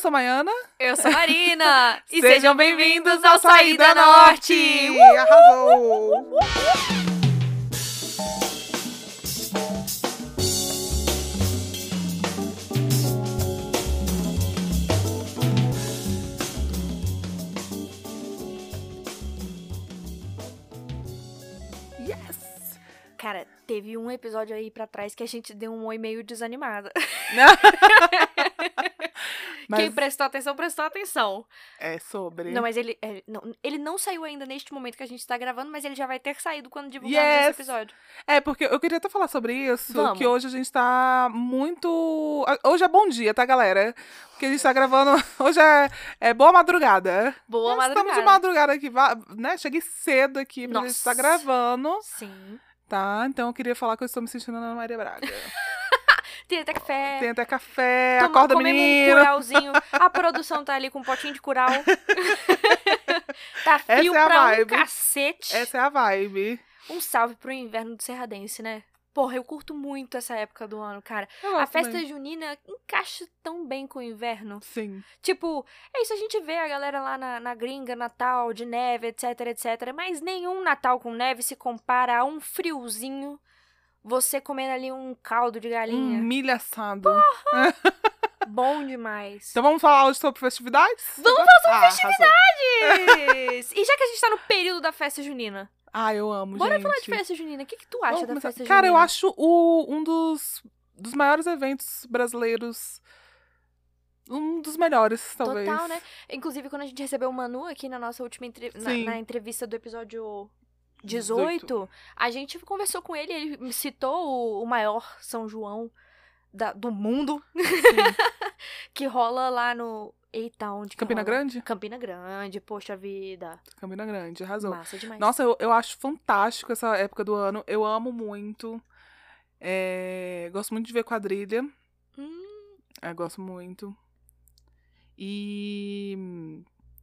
sou a Maiana. Eu sou a Marina. e sejam bem-vindos ao Saída Saída Norte. Arrasou! Teve um episódio aí pra trás que a gente deu um oi meio desanimada. Quem Mas prestou atenção, prestou atenção. é sobre. Não, mas ele, é, não, ele não saiu ainda neste momento que a gente tá gravando, mas ele já vai ter saído quando divulgarmos Yes. esse episódio. É, porque eu queria até falar sobre isso, Vamos. que hoje a gente tá muito. Hoje é bom dia, tá, galera? Porque a gente tá gravando. Hoje é, é boa madrugada. Boa Nós madrugada. Estamos de madrugada aqui, né? Cheguei cedo aqui pra gente estar Nossa. gravando, Sim. Tá? Então eu queria falar que eu estou me sentindo na Maria Braga. Tem até café. Tem até café, Toma- acorda comemos um menino. curauzinho. A produção tá ali com um potinho de curau. tá Essa frio é a pra um vibe. cacete. Essa é a vibe. Um salve pro inverno do Serradense, né? Porra, eu curto muito essa época do ano, cara. Eu A festa junina encaixa tão bem com o inverno. Sim. Tipo, é isso, a gente vê a galera lá na, na gringa, Natal, de neve, etc, etc. Mas nenhum Natal com neve se compara a um friozinho. Você comendo ali um caldo de Um galinha. milho assado. Bom demais. Então vamos falar hoje sobre festividades? Vamos falar sobre Yes! E já que a gente tá no período da festa junina, Ah, eu amo, bora gente. falar de festa junina. O que, que tu acha Vamos da começar. festa Cara, eu junina? acho o, um dos, dos maiores eventos brasileiros. Um dos melhores, talvez. Total, né? Inclusive, quando a gente recebeu o Manu aqui na nossa última entre... na, na entrevista do episódio 18, a gente conversou com ele, ele citou o, o maior São João da- do mundo, que rola lá no. Eita, onde Campina rola? Grande? Campina Grande, poxa vida. Campina Grande, arrasou. Massa demais. Nossa, eu, eu acho fantástico essa época do ano. Eu amo muito. É, gosto muito de ver quadrilha. Hum, É, gosto muito. E.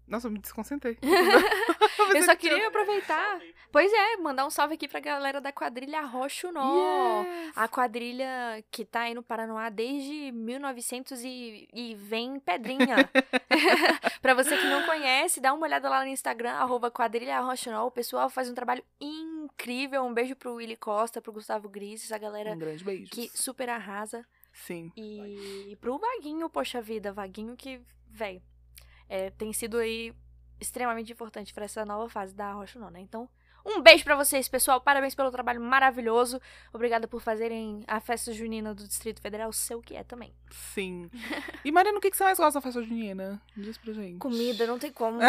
Nossa, eu me desconcentrei. eu só queria aproveitar. Pois é, mandar um salve aqui pra galera da quadrilha Roxo Nó. Yes. A quadrilha que tá aí no Paranoá desde 1900 e, e vem pedrinha. pra você que não conhece, dá uma olhada lá no Instagram, arroba quadrilha. O pessoal faz um trabalho incrível. Um beijo pro Willy Costa, pro Gustavo Gris, essa galera Um grande beijo. que super arrasa. Sim. E pro Vaguinho, poxa vida, Vaguinho que, véi, é, tem sido aí extremamente importante pra essa nova fase da Roxinol, né? Então, um beijo pra vocês, pessoal. Parabéns pelo trabalho maravilhoso. Obrigada por fazerem a festa junina do Distrito Federal ser o que é também. Sim. E Mariana, o que que você mais gosta da festa junina? Diz pra gente. Comida, não tem como.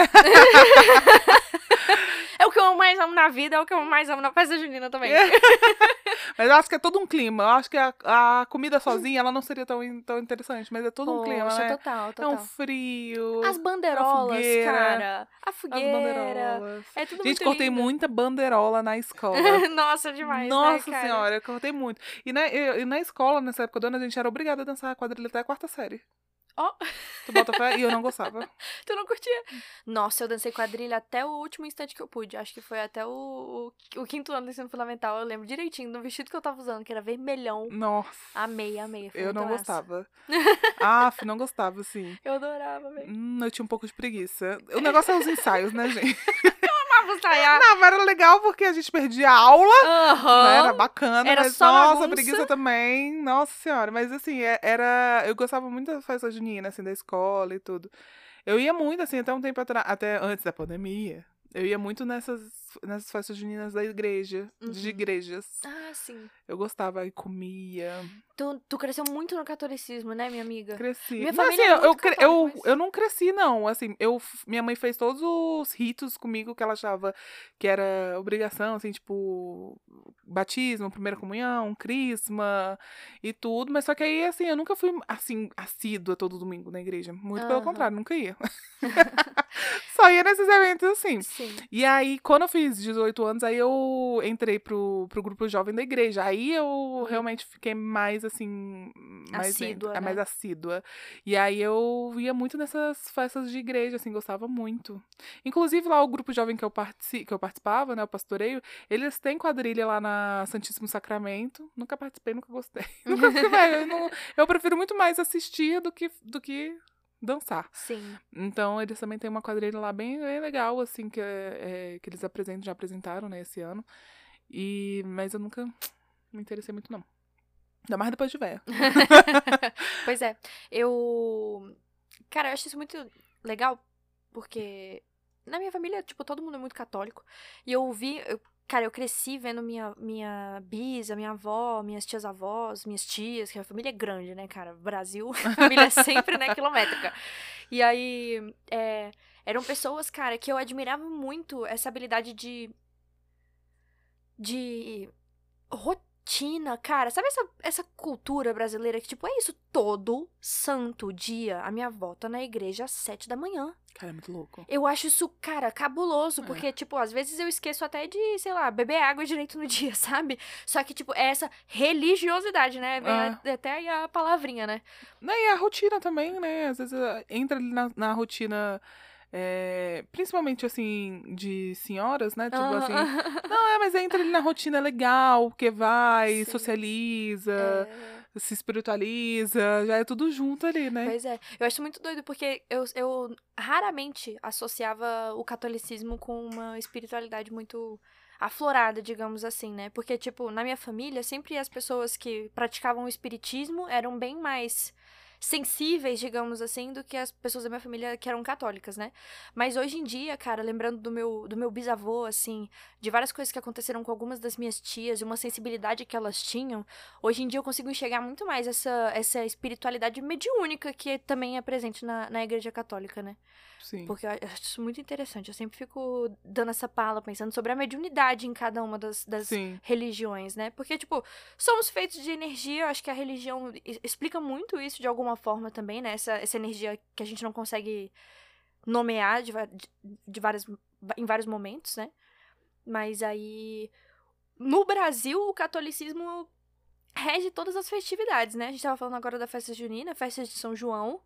é o que eu mais amo na vida, é o que eu mais amo na festa junina também. Mas eu acho que é todo um clima. Eu acho que a, a comida sozinha, ela não seria tão, tão interessante. Mas é todo um clima, Poxa, né? total, É total. um frio. As bandeirolas, fogueira, cara. A As fogueira. bandeirolas. É tudo Gente, muito cortei lindo. muita bandeirola na escola. Nossa, demais, Nossa né, senhora, eu cortei muito. E na, e, e na escola, nessa época do ano, a gente era obrigada a dançar a quadrilha até a quarta série. Ó. Tu bota fé? E eu não gostava. Tu não curtia? Nossa, eu dancei quadrilha até o último instante que eu pude. Acho que foi até o, o, o quinto ano do ensino fundamental. Eu lembro direitinho do vestido que eu tava usando, que era vermelhão. Nossa. Amei, amei. Foi Eu não massa. gostava. Aff, não gostava, sim. Eu adorava, velho. Hum, eu tinha um pouco de preguiça. O negócio é os ensaios, né, gente? Ensaiar. Não, mas era legal porque a gente perdia aula, Aham. né? Era bacana, Era mas só nossa, bagunça. preguiça também. Nossa senhora. Mas assim, é- era. Eu gostava muito da festa junina, assim, da escola e tudo. Eu ia muito, assim, até um tempo atrás, até antes da pandemia. Eu ia muito nessas, nessas festas juninas da igreja, de Uhum. igrejas. Ah, sim. Eu gostava e comia, Tu, tu cresceu muito no catolicismo, né, minha amiga? cresci. Minha Não, família assim, é eu, católica, eu, mas- eu não cresci, não. Assim, eu, minha mãe fez todos os ritos comigo que ela achava que era obrigação, assim, tipo, batismo, primeira comunhão, crisma e tudo. Mas só que aí, assim, eu nunca fui, assim, assídua todo domingo na igreja. Muito pelo Aham. contrário, nunca ia. só ia nesses eventos assim. Sim. E aí, quando eu fiz 18 anos, aí eu entrei pro, pro grupo jovem da igreja. Aí eu realmente fiquei mais, assim, mais Assídua, dentro, é, né? mais assídua. E aí eu ia muito nessas festas de igreja, assim, gostava muito. Inclusive, lá o grupo jovem que eu, partici que eu participava, né, o pastoreio, eles têm quadrilha lá na Santíssimo Sacramento. Nunca participei, nunca gostei. nunca velho, eu, não- eu prefiro muito mais assistir do que, do que dançar. Sim. Então, eles também têm uma quadrilha lá bem, bem legal, assim, que, é, é, que eles apresentam, já apresentaram, né, esse ano. E, mas eu nunca me interessei muito, não. Ainda mais depois de velha. pois é. Eu. Cara, eu acho isso muito legal, porque na minha família, tipo, todo mundo é muito católico. E eu vi. Eu, cara, eu cresci vendo minha, minha bisa, minha avó, minhas tias-avós, minhas tias, que a família é grande, né, cara? Brasil, família é sempre, né, quilométrica. E aí. É, eram pessoas, cara, que eu admirava muito essa habilidade de. de rotina, cara. Sabe essa, essa cultura brasileira que, tipo, é isso todo santo dia. A minha avó tá na igreja às sete da manhã. Cara, é muito louco. Eu acho isso, cara, cabuloso. É. Porque, tipo, às vezes eu esqueço até de, sei lá, beber água direito no dia, sabe? Só que, tipo, é essa religiosidade, né? Vem É. a- até aí a palavrinha, né? E a rotina também, né? Às vezes eh, entra ali na, na rotina, eh, principalmente assim, de senhoras, né? Tipo assim. Não, é, mas entra ali na rotina legal, porque vai, Sim. socializa, É. se espiritualiza, já é tudo junto ali, né? Pois é. Eu acho muito doido porque eu, eu raramente associava o catolicismo com uma espiritualidade muito aflorada, digamos assim, né? Porque, tipo, na minha família, sempre as pessoas que praticavam o espiritismo eram bem mais sensíveis, digamos assim, do que as pessoas da minha família que eram católicas, né? Mas hoje em dia, cara, lembrando do meu, do meu bisavô, assim, de várias coisas que aconteceram com algumas das minhas tias, e uma sensibilidade que elas tinham, hoje em dia eu consigo enxergar muito mais essa, essa espiritualidade mediúnica que também é presente na, na igreja católica, né? Sim. Porque eu acho isso muito interessante. Eu sempre fico dando essa pala, pensando sobre a mediunidade em cada uma das, das religiões, né? Porque, tipo, somos feitos de energia, eu acho que a religião explica muito isso de alguma forma também, né? Essa, essa energia que a gente não consegue nomear de, de, de várias, em vários momentos, né? Mas aí. No Brasil, o catolicismo rege todas as festividades, né? A gente tava falando agora da festa junina, festa de São João.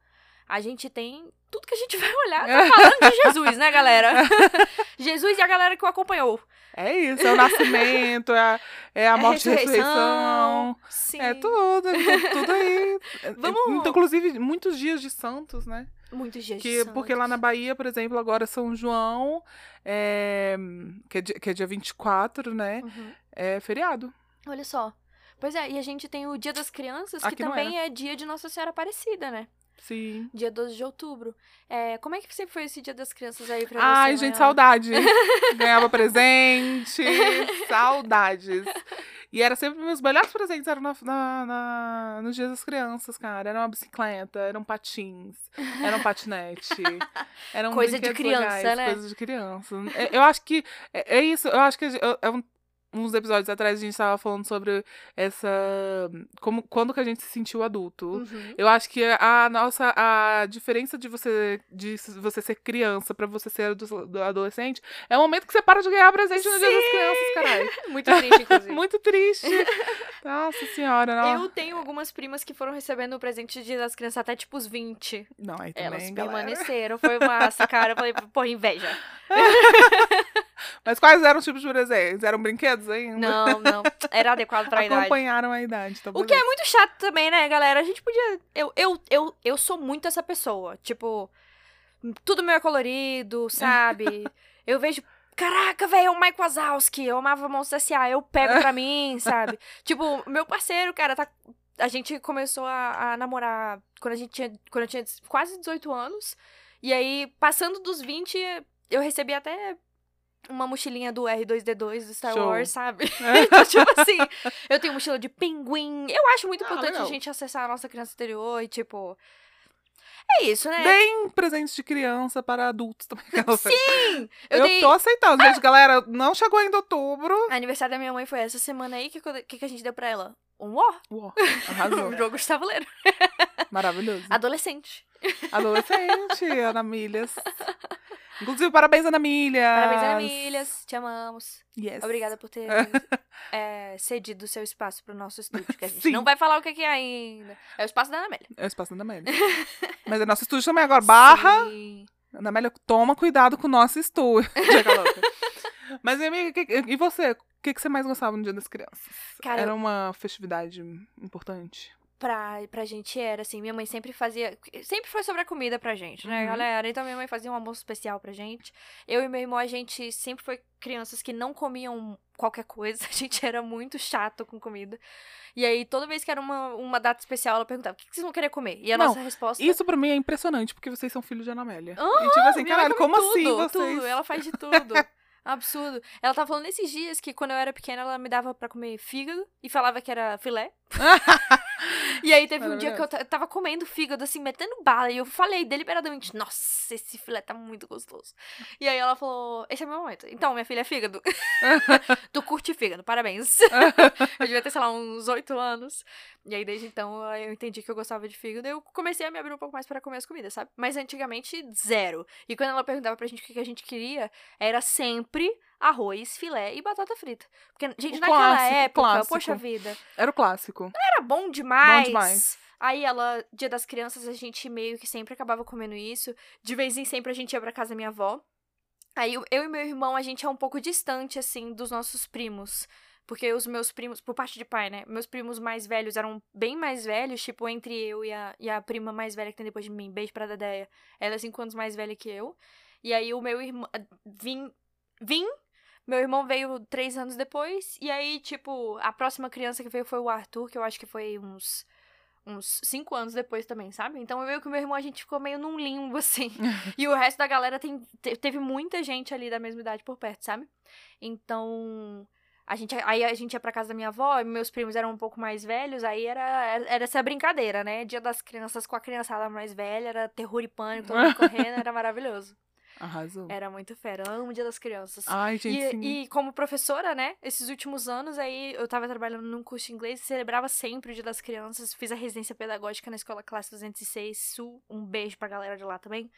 A gente tem tudo que a gente vai olhar, tá falando de Jesus, né, galera? Jesus e a galera que o acompanhou. É isso, é o nascimento, é a, é a É morte e ressurreição. Sim. É tudo, é tudo aí. Vamos- Então, inclusive, muitos dias de santos, né? Muitos dias Que, de porque lá na santos. Bahia, por exemplo, agora São João, é, que, é dia, que é dia 24, né? Uhum. É feriado. Olha só. Pois é, e a gente tem o Dia das Crianças, que Aqui não também é dia de Nossa Senhora Aparecida, né? Sim. Dia 12 de outubro. É, como é que sempre foi esse Dia das Crianças aí pra Ai, você? gente, Maior? saudade. Ganhava presente, saudades. E era sempre meus melhores presentes eram na, na, na- nos dias das crianças, cara. Era uma bicicleta, eram patins, era um patinete. Coisa de criança, legais, né? Coisa de criança. É, Eu acho que é, é isso. Eu acho que eu- é um- uns episódios atrás a gente tava falando sobre essa como quando que a gente se sentiu adulto. Uhum. Eu acho que a nossa a diferença de você de você ser criança pra você ser ado- do adolescente é o momento que você para de ganhar presente no dia das crianças, caralho. Muito triste, inclusive. Muito triste. Nossa senhora, não. Eu tenho algumas primas que foram recebendo o presente de Dia das Crianças até tipo os 20. Não, aí também, Elas galera. permaneceram. Foi massa, cara. Eu falei, pô, inveja. Mas quais eram os tipos de presentes? Eram brinquedos ainda? Não, não. Era adequado pra idade. Acompanharam a idade. Então O que é muito chato também, né, galera? A gente podia. Eu, eu, eu, eu sou muito essa pessoa. Tipo, tudo meu é colorido, sabe? eu vejo. Caraca, velho, o Mike Wazowski, eu amava Monstro S.A., eu pego pra mim, sabe? Tipo, meu parceiro, cara, tá. A gente começou a, a namorar quando a gente tinha. Quando eu tinha quase 18 anos. E aí, passando dos 20, eu recebi até uma mochilinha do R2D2 do Star Show. Wars, sabe? então, tipo assim, eu tenho mochila de pinguim. Eu acho muito Ah, importante a gente acessar a nossa criança interior e, tipo. É isso, né? Deem presentes de criança para adultos também. Sim! Eu, Eu, dei. tô aceitando, gente. Galera, não chegou ainda outubro. Aniversário da minha mãe foi essa semana aí. O que, que, que a gente deu pra ela? Um War? Uó, arrasou. Um jogo de tabuleiro. Maravilhoso. Adolescente. Adolescente, Ana Milhas. Inclusive, parabéns, Ana Milhas. Parabéns, Ana Milhas. Te amamos. Yes. Obrigada por ter é, cedido o seu espaço pro nosso estúdio. Que a gente Sim. não vai falar o que é ainda. É o espaço da Ana Amélia. É o espaço da Ana Amélia. Mas é nosso estúdio também agora. Barra. Sim. Ana Amélia, toma cuidado com o nosso estúdio. Louca. Mas, minha amiga, que- e você? O que, que você mais gostava no Dia das Crianças? Cara, Era uma festividade importante? Pra, pra gente era, assim, minha mãe sempre fazia. Sempre foi sobre a comida pra gente, né, Uhum. galera? Então minha mãe fazia um almoço especial pra gente. Eu e meu irmão, a gente sempre foi crianças que não comiam qualquer coisa. A gente era muito chato com comida. E aí, toda vez que era uma, uma data especial, ela perguntava: o que que vocês vão querer comer? E a Não, nossa resposta. Isso pra mim é impressionante, porque vocês são filhos de Ana Amélia. Aham, e tipo assim, caralho, como assim tudo, vocês... Tudo, ela faz de tudo. Absurdo. Ela tava falando esses dias que quando eu era pequena, ela me dava pra comer fígado e falava que era filé. E aí teve um dia que eu, eu tava comendo fígado, assim, metendo bala. E eu falei deliberadamente, nossa, esse filé tá muito gostoso. E aí ela falou, esse é meu momento. Então, minha filha é fígado. tu curte fígado, parabéns. eu devia ter, sei lá, uns oito anos. E aí, desde então, eu entendi que eu gostava de fígado. E eu comecei a me abrir um pouco mais pra comer as comidas, sabe? Mas antigamente, zero. E quando ela perguntava pra gente o que a gente queria, era sempre arroz, filé e batata frita. Porque, gente, O naquela clássico, época, clássico. poxa vida, Era o clássico. era bom demais. Bom demais. Aí ela, dia das crianças, a gente meio que sempre acabava comendo isso. De vez em sempre a gente ia pra casa da minha avó. Aí eu e meu irmão, a gente é um pouco distante, assim, dos nossos primos. Porque os meus primos, por parte de pai, né? Meus primos mais velhos eram bem mais velhos, tipo, entre eu e a, e a prima mais velha que tem depois de mim. Beijo pra Dedéia. Ela é cinco anos mais velha que eu. E aí o meu irmão. Vim. Vim. Meu irmão veio três anos depois. E aí, tipo, a próxima criança que veio foi o Arthur, que eu acho que foi uns. Uns cinco anos depois também, sabe? Então eu e o meu irmão a gente ficou meio num limbo, assim. e o resto da galera tem, te- teve muita gente ali da mesma idade por perto, sabe? Então. A gente, aí a gente ia pra casa da minha avó, e meus primos eram um pouco mais velhos, aí era, era era essa brincadeira, né? Dia das crianças com a criançada mais velha, era terror e pânico, todo mundo correndo, era maravilhoso. Arrasou. Era muito fera, eu amo o Dia das Crianças. Ai, gente, sim. E, e como professora, né, esses últimos anos aí eu tava trabalhando num curso de inglês, celebrava sempre o Dia das Crianças, fiz a residência pedagógica na escola classe 206 Sul, um beijo pra galera de lá também,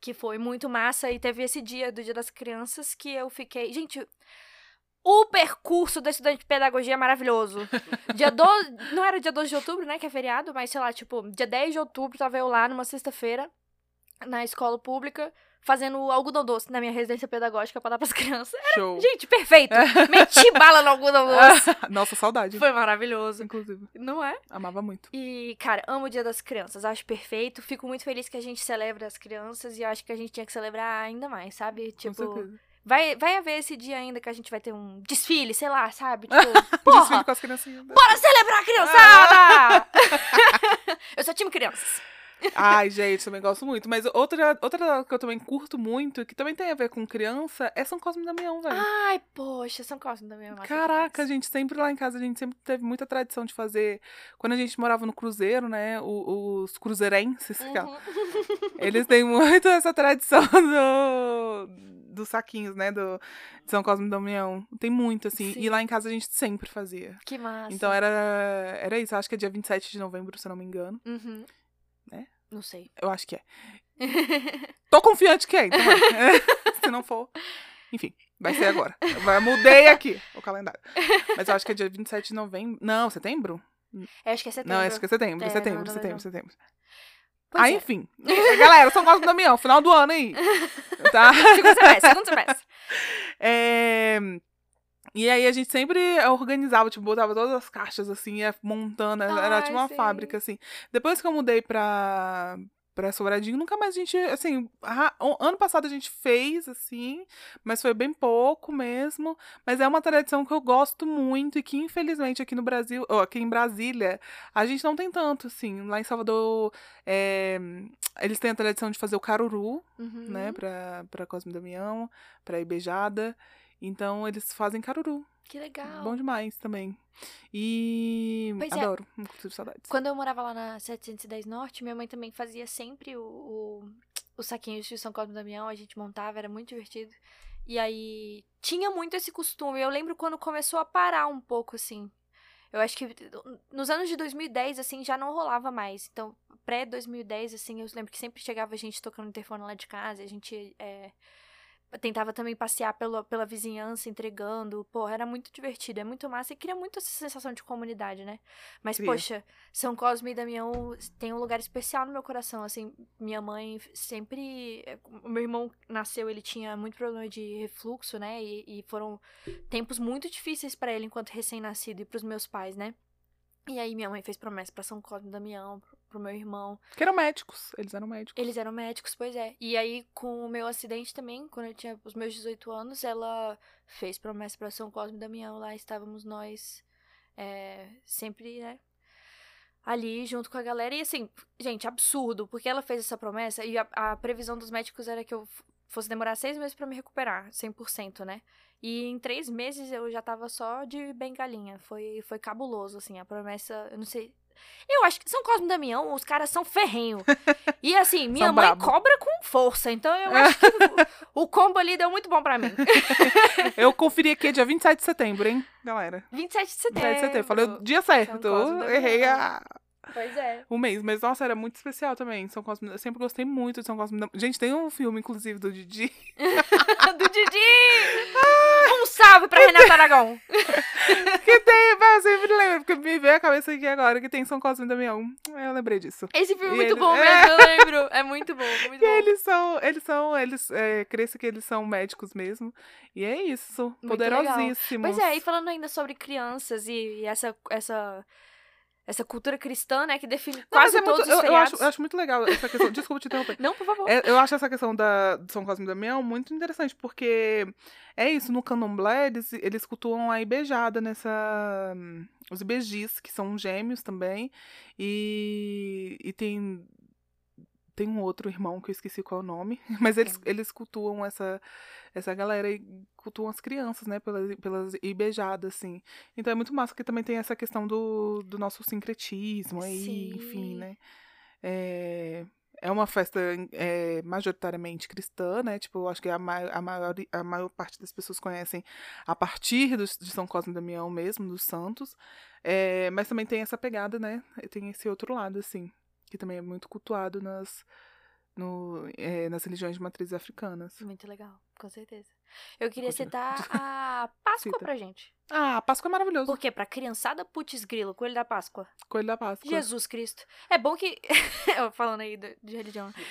que foi muito massa e teve esse dia do Dia das Crianças que eu fiquei, gente, o percurso da estudante de pedagogia é maravilhoso. Dia do... Não era dia 12 de outubro, né, que é feriado, mas sei lá, tipo, dia 10 de outubro tava eu lá numa sexta-feira na escola pública fazendo algodão doce na minha residência pedagógica pra dar pras crianças. Show. Gente, perfeito! Meti bala no algodão doce. Nossa, saudade. Foi maravilhoso. Inclusive. Não é? Amava muito. E, cara, amo o Dia das Crianças. Acho perfeito. Fico muito feliz que a gente celebra as crianças e acho que a gente tinha que celebrar ainda mais, sabe? Tipo, vai, vai haver esse dia ainda que a gente vai ter um desfile, sei lá, sabe? Tipo, Desfile porra! com as criancinhas. Bora celebrar a criançada! eu sou time crianças. Ai, gente, também gosto muito. Mas outra, outra que eu também curto muito, que também tem a ver com criança, é São Cosme e Damião, velho. Ai, poxa, São Cosme também é massa Caraca, demais. gente, sempre lá em casa a gente sempre teve muita tradição de fazer. Quando a gente morava no Cruzeiro, né? Os cruzeirenses, é- Uhum. eles têm muito essa tradição do, dos saquinhos, né? Do, de São Cosme e Damião. Tem muito, assim. Sim. E lá em casa a gente sempre fazia. Que massa. Então era, era isso. Acho que é dia 27 de novembro, se eu não me engano. Uhum. Não sei. Eu acho que é. Tô confiante que é, então vai. Se não for. Enfim, vai ser agora. Eu mudei aqui o calendário. Mas eu acho que é dia 27 de novembro. Não, setembro? Eu acho que é setembro. Não, acho que é setembro. É, setembro, não, não, setembro, não. setembro. Pois ah, é. enfim. Galera, São Cosme e Damião, final do ano aí. Tá? Segundo semestre, segundo semestre. É, E aí a gente sempre organizava, tipo, botava todas as caixas assim, montando, era Ai, tipo uma sim. fábrica, assim. Depois que eu mudei pra, pra Sobradinho, nunca mais a gente, assim, o- ano passado a gente fez, assim, mas foi bem pouco mesmo. Mas é uma tradição que eu gosto muito e que, infelizmente, aqui no Brasil, ou aqui em Brasília, a gente não tem tanto, assim. Lá em Salvador, é, eles têm a tradição de fazer o caruru, Uhum. né, pra, pra Cosme Damião, pra ir beijada. Então eles fazem caruru. Que legal. Bom demais também. E Pois é. adoro, inclusive saudades. Quando eu morava lá na 710 Norte, minha mãe também fazia sempre o, o, os saquinhos de São Cosme e Damião, a gente montava, era muito divertido. E aí tinha muito esse costume. Eu lembro quando começou a parar um pouco, assim. Eu acho que nos anos de 2010, assim, já não rolava mais. Então, pré-2010, assim, eu lembro que sempre chegava gente tocando interfone lá de casa, a gente é, tentava também passear pela, pela vizinhança, entregando. Pô, era muito divertido, é muito massa e cria muito essa sensação de comunidade, né? Mas, Cria. poxa, São Cosme e Damião tem um lugar especial no meu coração, assim. Minha mãe sempre... O meu irmão nasceu, ele tinha muito problema de refluxo, né? E, e foram tempos muito difíceis pra ele enquanto recém-nascido e pros meus pais, né? E aí minha mãe fez promessa pra São Cosme e Damião, pro, meu irmão. Que eram médicos, eles eram médicos. Eles eram médicos, pois é. E aí, com o meu acidente também, quando eu tinha os meus 18 anos, ela fez promessa pra São Cosme e Damião. Lá estávamos nós é, sempre, né? Ali junto com a galera. E assim, gente, absurdo, porque ela fez essa promessa e a, a previsão dos médicos era que eu fosse demorar seis meses pra me recuperar, 100%, né? E em três meses eu já tava só de bengalinha. Foi, foi cabuloso, assim, a promessa. Eu não sei. Eu acho que São Cosme e Damião, os caras são ferrenho. E assim, minha São mãe brabo. cobra com força. Então eu acho que o, o combo ali deu muito bom pra mim. Eu conferi aqui, é dia 27 de setembro, hein, galera? 27 de setembro. 27 de setembro. Falei o dia certo. Errei a, Pois é. o mês. Mas, nossa, era muito especial também. São Cosme, eu sempre gostei muito de São Cosme. Gente, tem um filme, inclusive, do Didi. Do Didi! Salve pra Renata Aragão. que tem, mas eu sempre lembro, porque me veio a cabeça aqui agora que tem São Cosme e Damião. Eu lembrei disso. Esse filme é muito ele- bom É. mesmo, eu lembro. É muito bom, muito E bom. eles são, eles são, eles, é, cresce que eles são médicos mesmo. E é isso, Muito legal. poderosíssimos. Pois é, e falando ainda sobre crianças e, e essa, essa, essa cultura cristã, né, que define Não, quase é muito- todos eu, os eu feriados. acho, eu acho muito legal essa questão. Desculpa te interromper. Não, por favor. É, eu acho essa questão da, de São Cosme e Damião muito interessante, porque é isso, no candomblé eles, eles cultuam a ibejada nessa. Os ibejis, que são gêmeos também. E, e tem. Tem um outro irmão que eu esqueci qual é o nome, mas eles, eles cultuam essa, essa galera e cultuam as crianças, né, pelas, pelas ibejadas, assim. Então é muito massa que também tem essa questão do, do nosso sincretismo aí, Sim. enfim, né. É, é uma festa é, majoritariamente cristã, né? Tipo, eu acho que a, mai- a, maior, a maior parte das pessoas conhecem a partir dos, de São Cosme e Damião mesmo, dos santos. É, mas também tem essa pegada, né? Tem esse outro lado, assim, que também é muito cultuado nas, no, é, nas religiões de matrizes africanas. Muito legal, com certeza. Eu queria Continua. citar a Páscoa Cita. pra gente. Ah, a Páscoa é maravilhoso. Por quê? Pra criançada, putz grilo, coelho da Páscoa. Coelho da Páscoa. Jesus Cristo. É bom que. Falando aí de, de religião.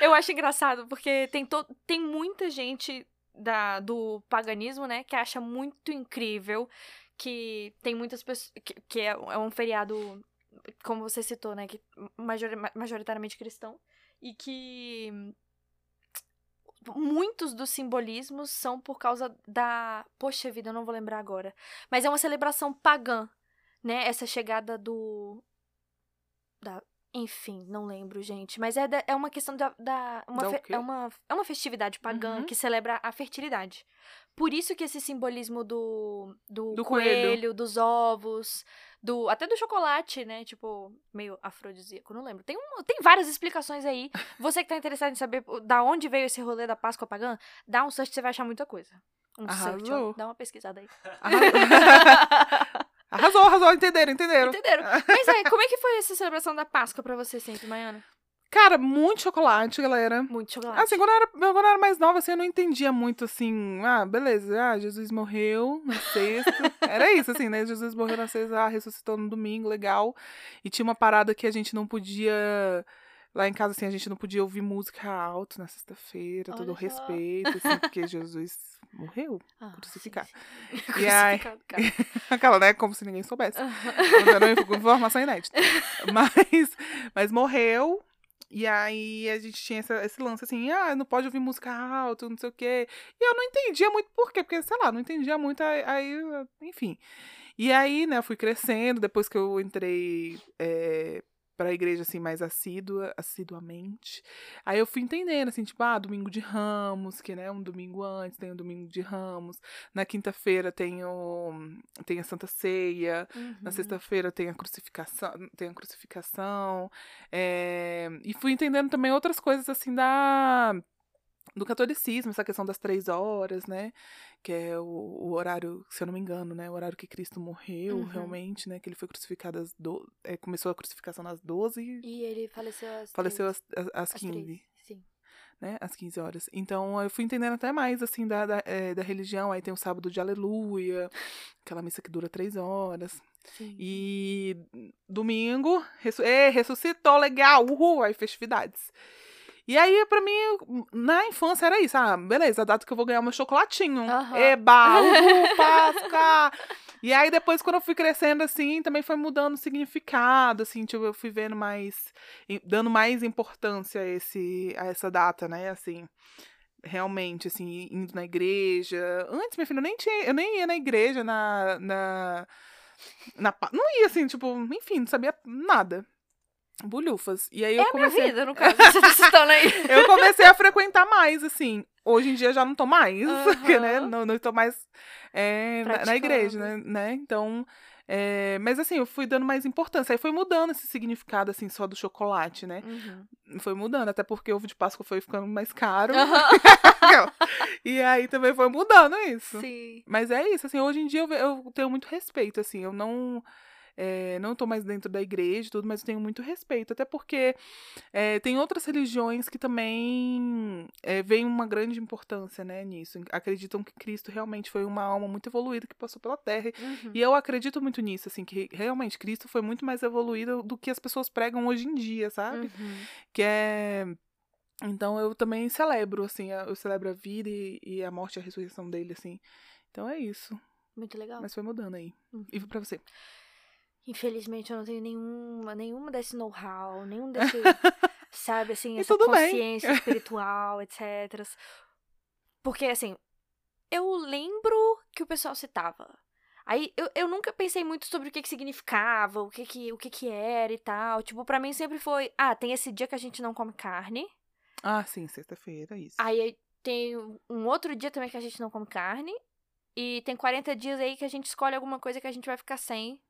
É, Eu acho engraçado, porque tem, to... tem muita gente da... do paganismo, né, que acha muito incrível que tem muitas pessoas. Que, que é é um feriado, como você citou, né, que majori- majoritariamente cristão. E que muitos dos simbolismos são por causa da. Poxa vida, eu não vou lembrar agora. Mas é uma celebração pagã, né? Essa chegada do. Da. Enfim, não lembro, gente. Mas é, da- é uma questão da. da uma Da fe- é, uma, é uma festividade pagã Uhum. que celebra a fertilidade. Por isso que esse simbolismo do, do, Do coelho, coelho. dos ovos, do até do chocolate, né? Tipo, meio afrodisíaco, não lembro. Tem, um, tem várias explicações aí. Você que tá interessado em saber da onde veio esse rolê da Páscoa pagã, dá um search, você vai achar muita coisa. Um search, ó. Arrasou. dá uma pesquisada aí. Arrasou, arrasou, entenderam, entenderam. Entenderam? Mas é, como é que foi essa celebração da Páscoa pra você sempre, Maiana? Cara, muito chocolate, galera. Muito chocolate. Assim, quando eu, era, quando eu era mais nova, assim, eu não entendia muito, assim, ah, beleza, ah, Jesus morreu na sexta. era isso, assim, né? Jesus morreu na sexta, ah, ressuscitou no domingo, legal. E tinha uma parada que a gente não podia. Lá em casa, assim, a gente não podia ouvir música alto na sexta-feira, todo só. respeito, assim, porque Jesus morreu. Ah, crucificado. sim, sim. E aí- Crucificado, cara. Aquela, né? Como se ninguém soubesse. Era informação inédita. Mas, mas morreu. E aí a gente tinha essa- esse lance assim, ah, não pode ouvir música alta, não sei o quê. E eu não entendia muito por quê, porque, sei lá, não entendia muito, aí, aí, enfim. E aí, né, eu fui crescendo, depois que eu entrei é, pra igreja, assim, mais assídua, assiduamente. Aí eu fui entendendo, assim, tipo, ah, domingo de ramos, que, né, um domingo antes tem o domingo de ramos. Na quinta-feira tem, o, tem a Santa Ceia. Na Uhum. sexta-feira tem a crucificação, tem a crucificação. é, E fui entendendo também outras coisas assim da do catolicismo, essa questão das três horas, né? Que é o, o horário, se eu não me engano, né? O horário que Cristo morreu, Uhum. realmente, né? Que ele foi crucificado às do... é, começou a crucificação às 12 e ele faleceu às faleceu três- às, às, às às 15 três, Sim. né, às 15 horas. Então eu fui entendendo até mais, assim, da, da, eh, da religião. Aí tem o sábado de aleluia, aquela missa que dura três horas. Sim. E domingo, ressu Ê, ressuscitou, legal, uhul, aí festividades. E aí, pra mim, na infância era isso. Ah, beleza, a data que eu vou ganhar meu chocolatinho. Aham. Eba, uhul, Páscoa! E aí depois, quando eu fui crescendo, assim, também foi mudando o significado, assim, tipo, eu fui vendo mais, dando mais importância a, esse, a essa data, né, assim, realmente, assim, indo na igreja. Antes, minha filha, eu nem, tinha, eu nem ia na igreja, na, na, na não ia, assim, tipo, enfim, não sabia nada. Bulhufas. E aí eu É a minha comecei... vida, no caso, aí. Eu comecei a frequentar mais, assim. Hoje em dia já não tô mais, porque, né? Não, não estou mais é, na, na igreja, né? Né? Então, é, mas assim, eu fui dando mais importância. Aí foi mudando esse significado, assim, só do chocolate, né? Uhum. Foi mudando, até porque o ovo de Páscoa foi ficando mais caro. Aham. e aí também foi mudando isso. Sim. Mas é isso, assim, hoje em dia eu, eu tenho muito respeito, assim, eu não. É, não tô mais dentro da igreja e tudo, mas eu tenho muito respeito. Até porque é, tem outras religiões que também é, veem uma grande importância, né, nisso. Acreditam que Cristo realmente foi uma alma muito evoluída que passou pela Terra. Uhum. E eu acredito muito nisso, assim, que realmente Cristo foi muito mais evoluído do que as pessoas pregam hoje em dia, sabe? Uhum. que é então eu também celebro assim eu celebro a vida e, e a morte e a ressurreição dele assim então é isso Muito legal. mas foi mudando aí Uhum. e pra você Infelizmente, eu não tenho nenhuma, nenhuma desse know-how, nenhum desse, sabe, assim, essa bem. consciência espiritual, etc. Porque, assim, eu lembro que o pessoal citava. Aí, eu, eu nunca pensei muito sobre o que que significava, o que que, o que que era e tal. Tipo, pra mim sempre foi, ah, tem esse dia que a gente não come carne. ah sim sexta-feira isso Aí tem um outro dia também que a gente não come carne. E tem 40 dias aí que a gente escolhe alguma coisa que a gente vai ficar sem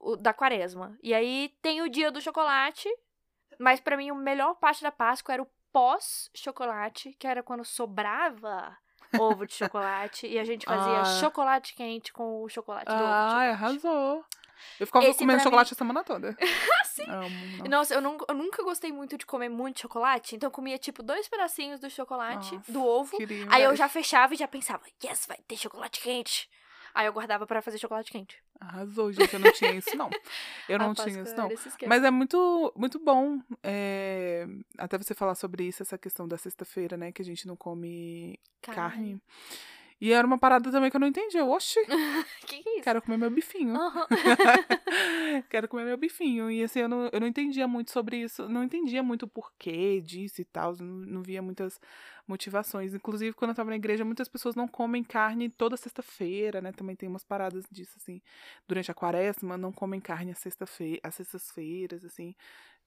o, da quaresma. E aí tem o dia do chocolate. Mas pra mim, a melhor parte da Páscoa era o pós-chocolate, que era quando sobrava ovo de chocolate. e a gente fazia Ah. chocolate quente com o chocolate do ovo ah arrasou eu ficava Esse comendo chocolate a semana toda Ah, sim. Amo, nossa. Nossa, eu nunca, eu nunca gostei muito de comer muito chocolate. Então eu comia, tipo, dois pedacinhos do chocolate, Nossa, do ovo. queria, Aí eu velho. já fechava e já pensava, yes, vai ter chocolate quente. Aí eu guardava pra fazer chocolate quente. arrasou gente eu não tinha isso não eu não tinha isso não. Mas é muito, muito bom é, até você falar sobre isso, essa questão da sexta-feira, né? Que a gente não come carne. E era uma parada também que eu não entendi. Eu, oxi, que que é isso? quero comer meu bifinho. Aham. quero comer meu bifinho. E assim, eu não, eu não entendia muito sobre isso. Não entendia muito o porquê disso e tal. Não, não via muitas motivações. Inclusive, quando eu tava na igreja, muitas pessoas não comem carne toda sexta-feira, né? Também tem umas paradas disso, assim. Durante a quaresma, não comem carne às sexta-feira, às sextas-feiras, assim.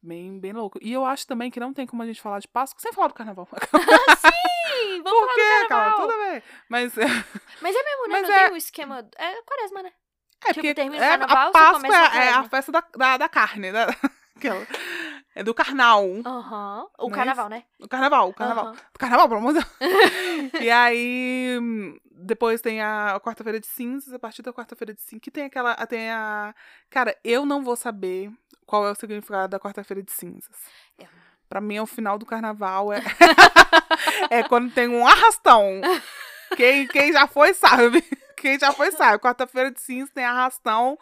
Bem, bem louco. E eu acho também que não tem como a gente falar de Páscoa sem falar do carnaval. Sim, vamos Por quê, cara? Tudo bem. Mas Mas é mesmo, né? Mas não é- tem o esquema... É quaresma, né? é Tipo, porque termina o é, carnaval, a você Páscoa começa a é, é a festa da, da, da carne, né? Aquela. É do carnal. Aham. O Não é carnaval, né? O carnaval, o carnaval. Aham. O carnaval, pelo amor de Deus. e aí, depois tem a quarta-feira de cinzas, a partir da quarta-feira de cinzas, que tem aquela, tem a... Cara, eu não vou saber qual é o significado da quarta-feira de cinzas. É. Pra mim, é o final do carnaval, é... é quando tem um arrastão. Quem, quem já foi, sabe. Quem já foi, sabe. Quarta-feira de cinzas tem arrastão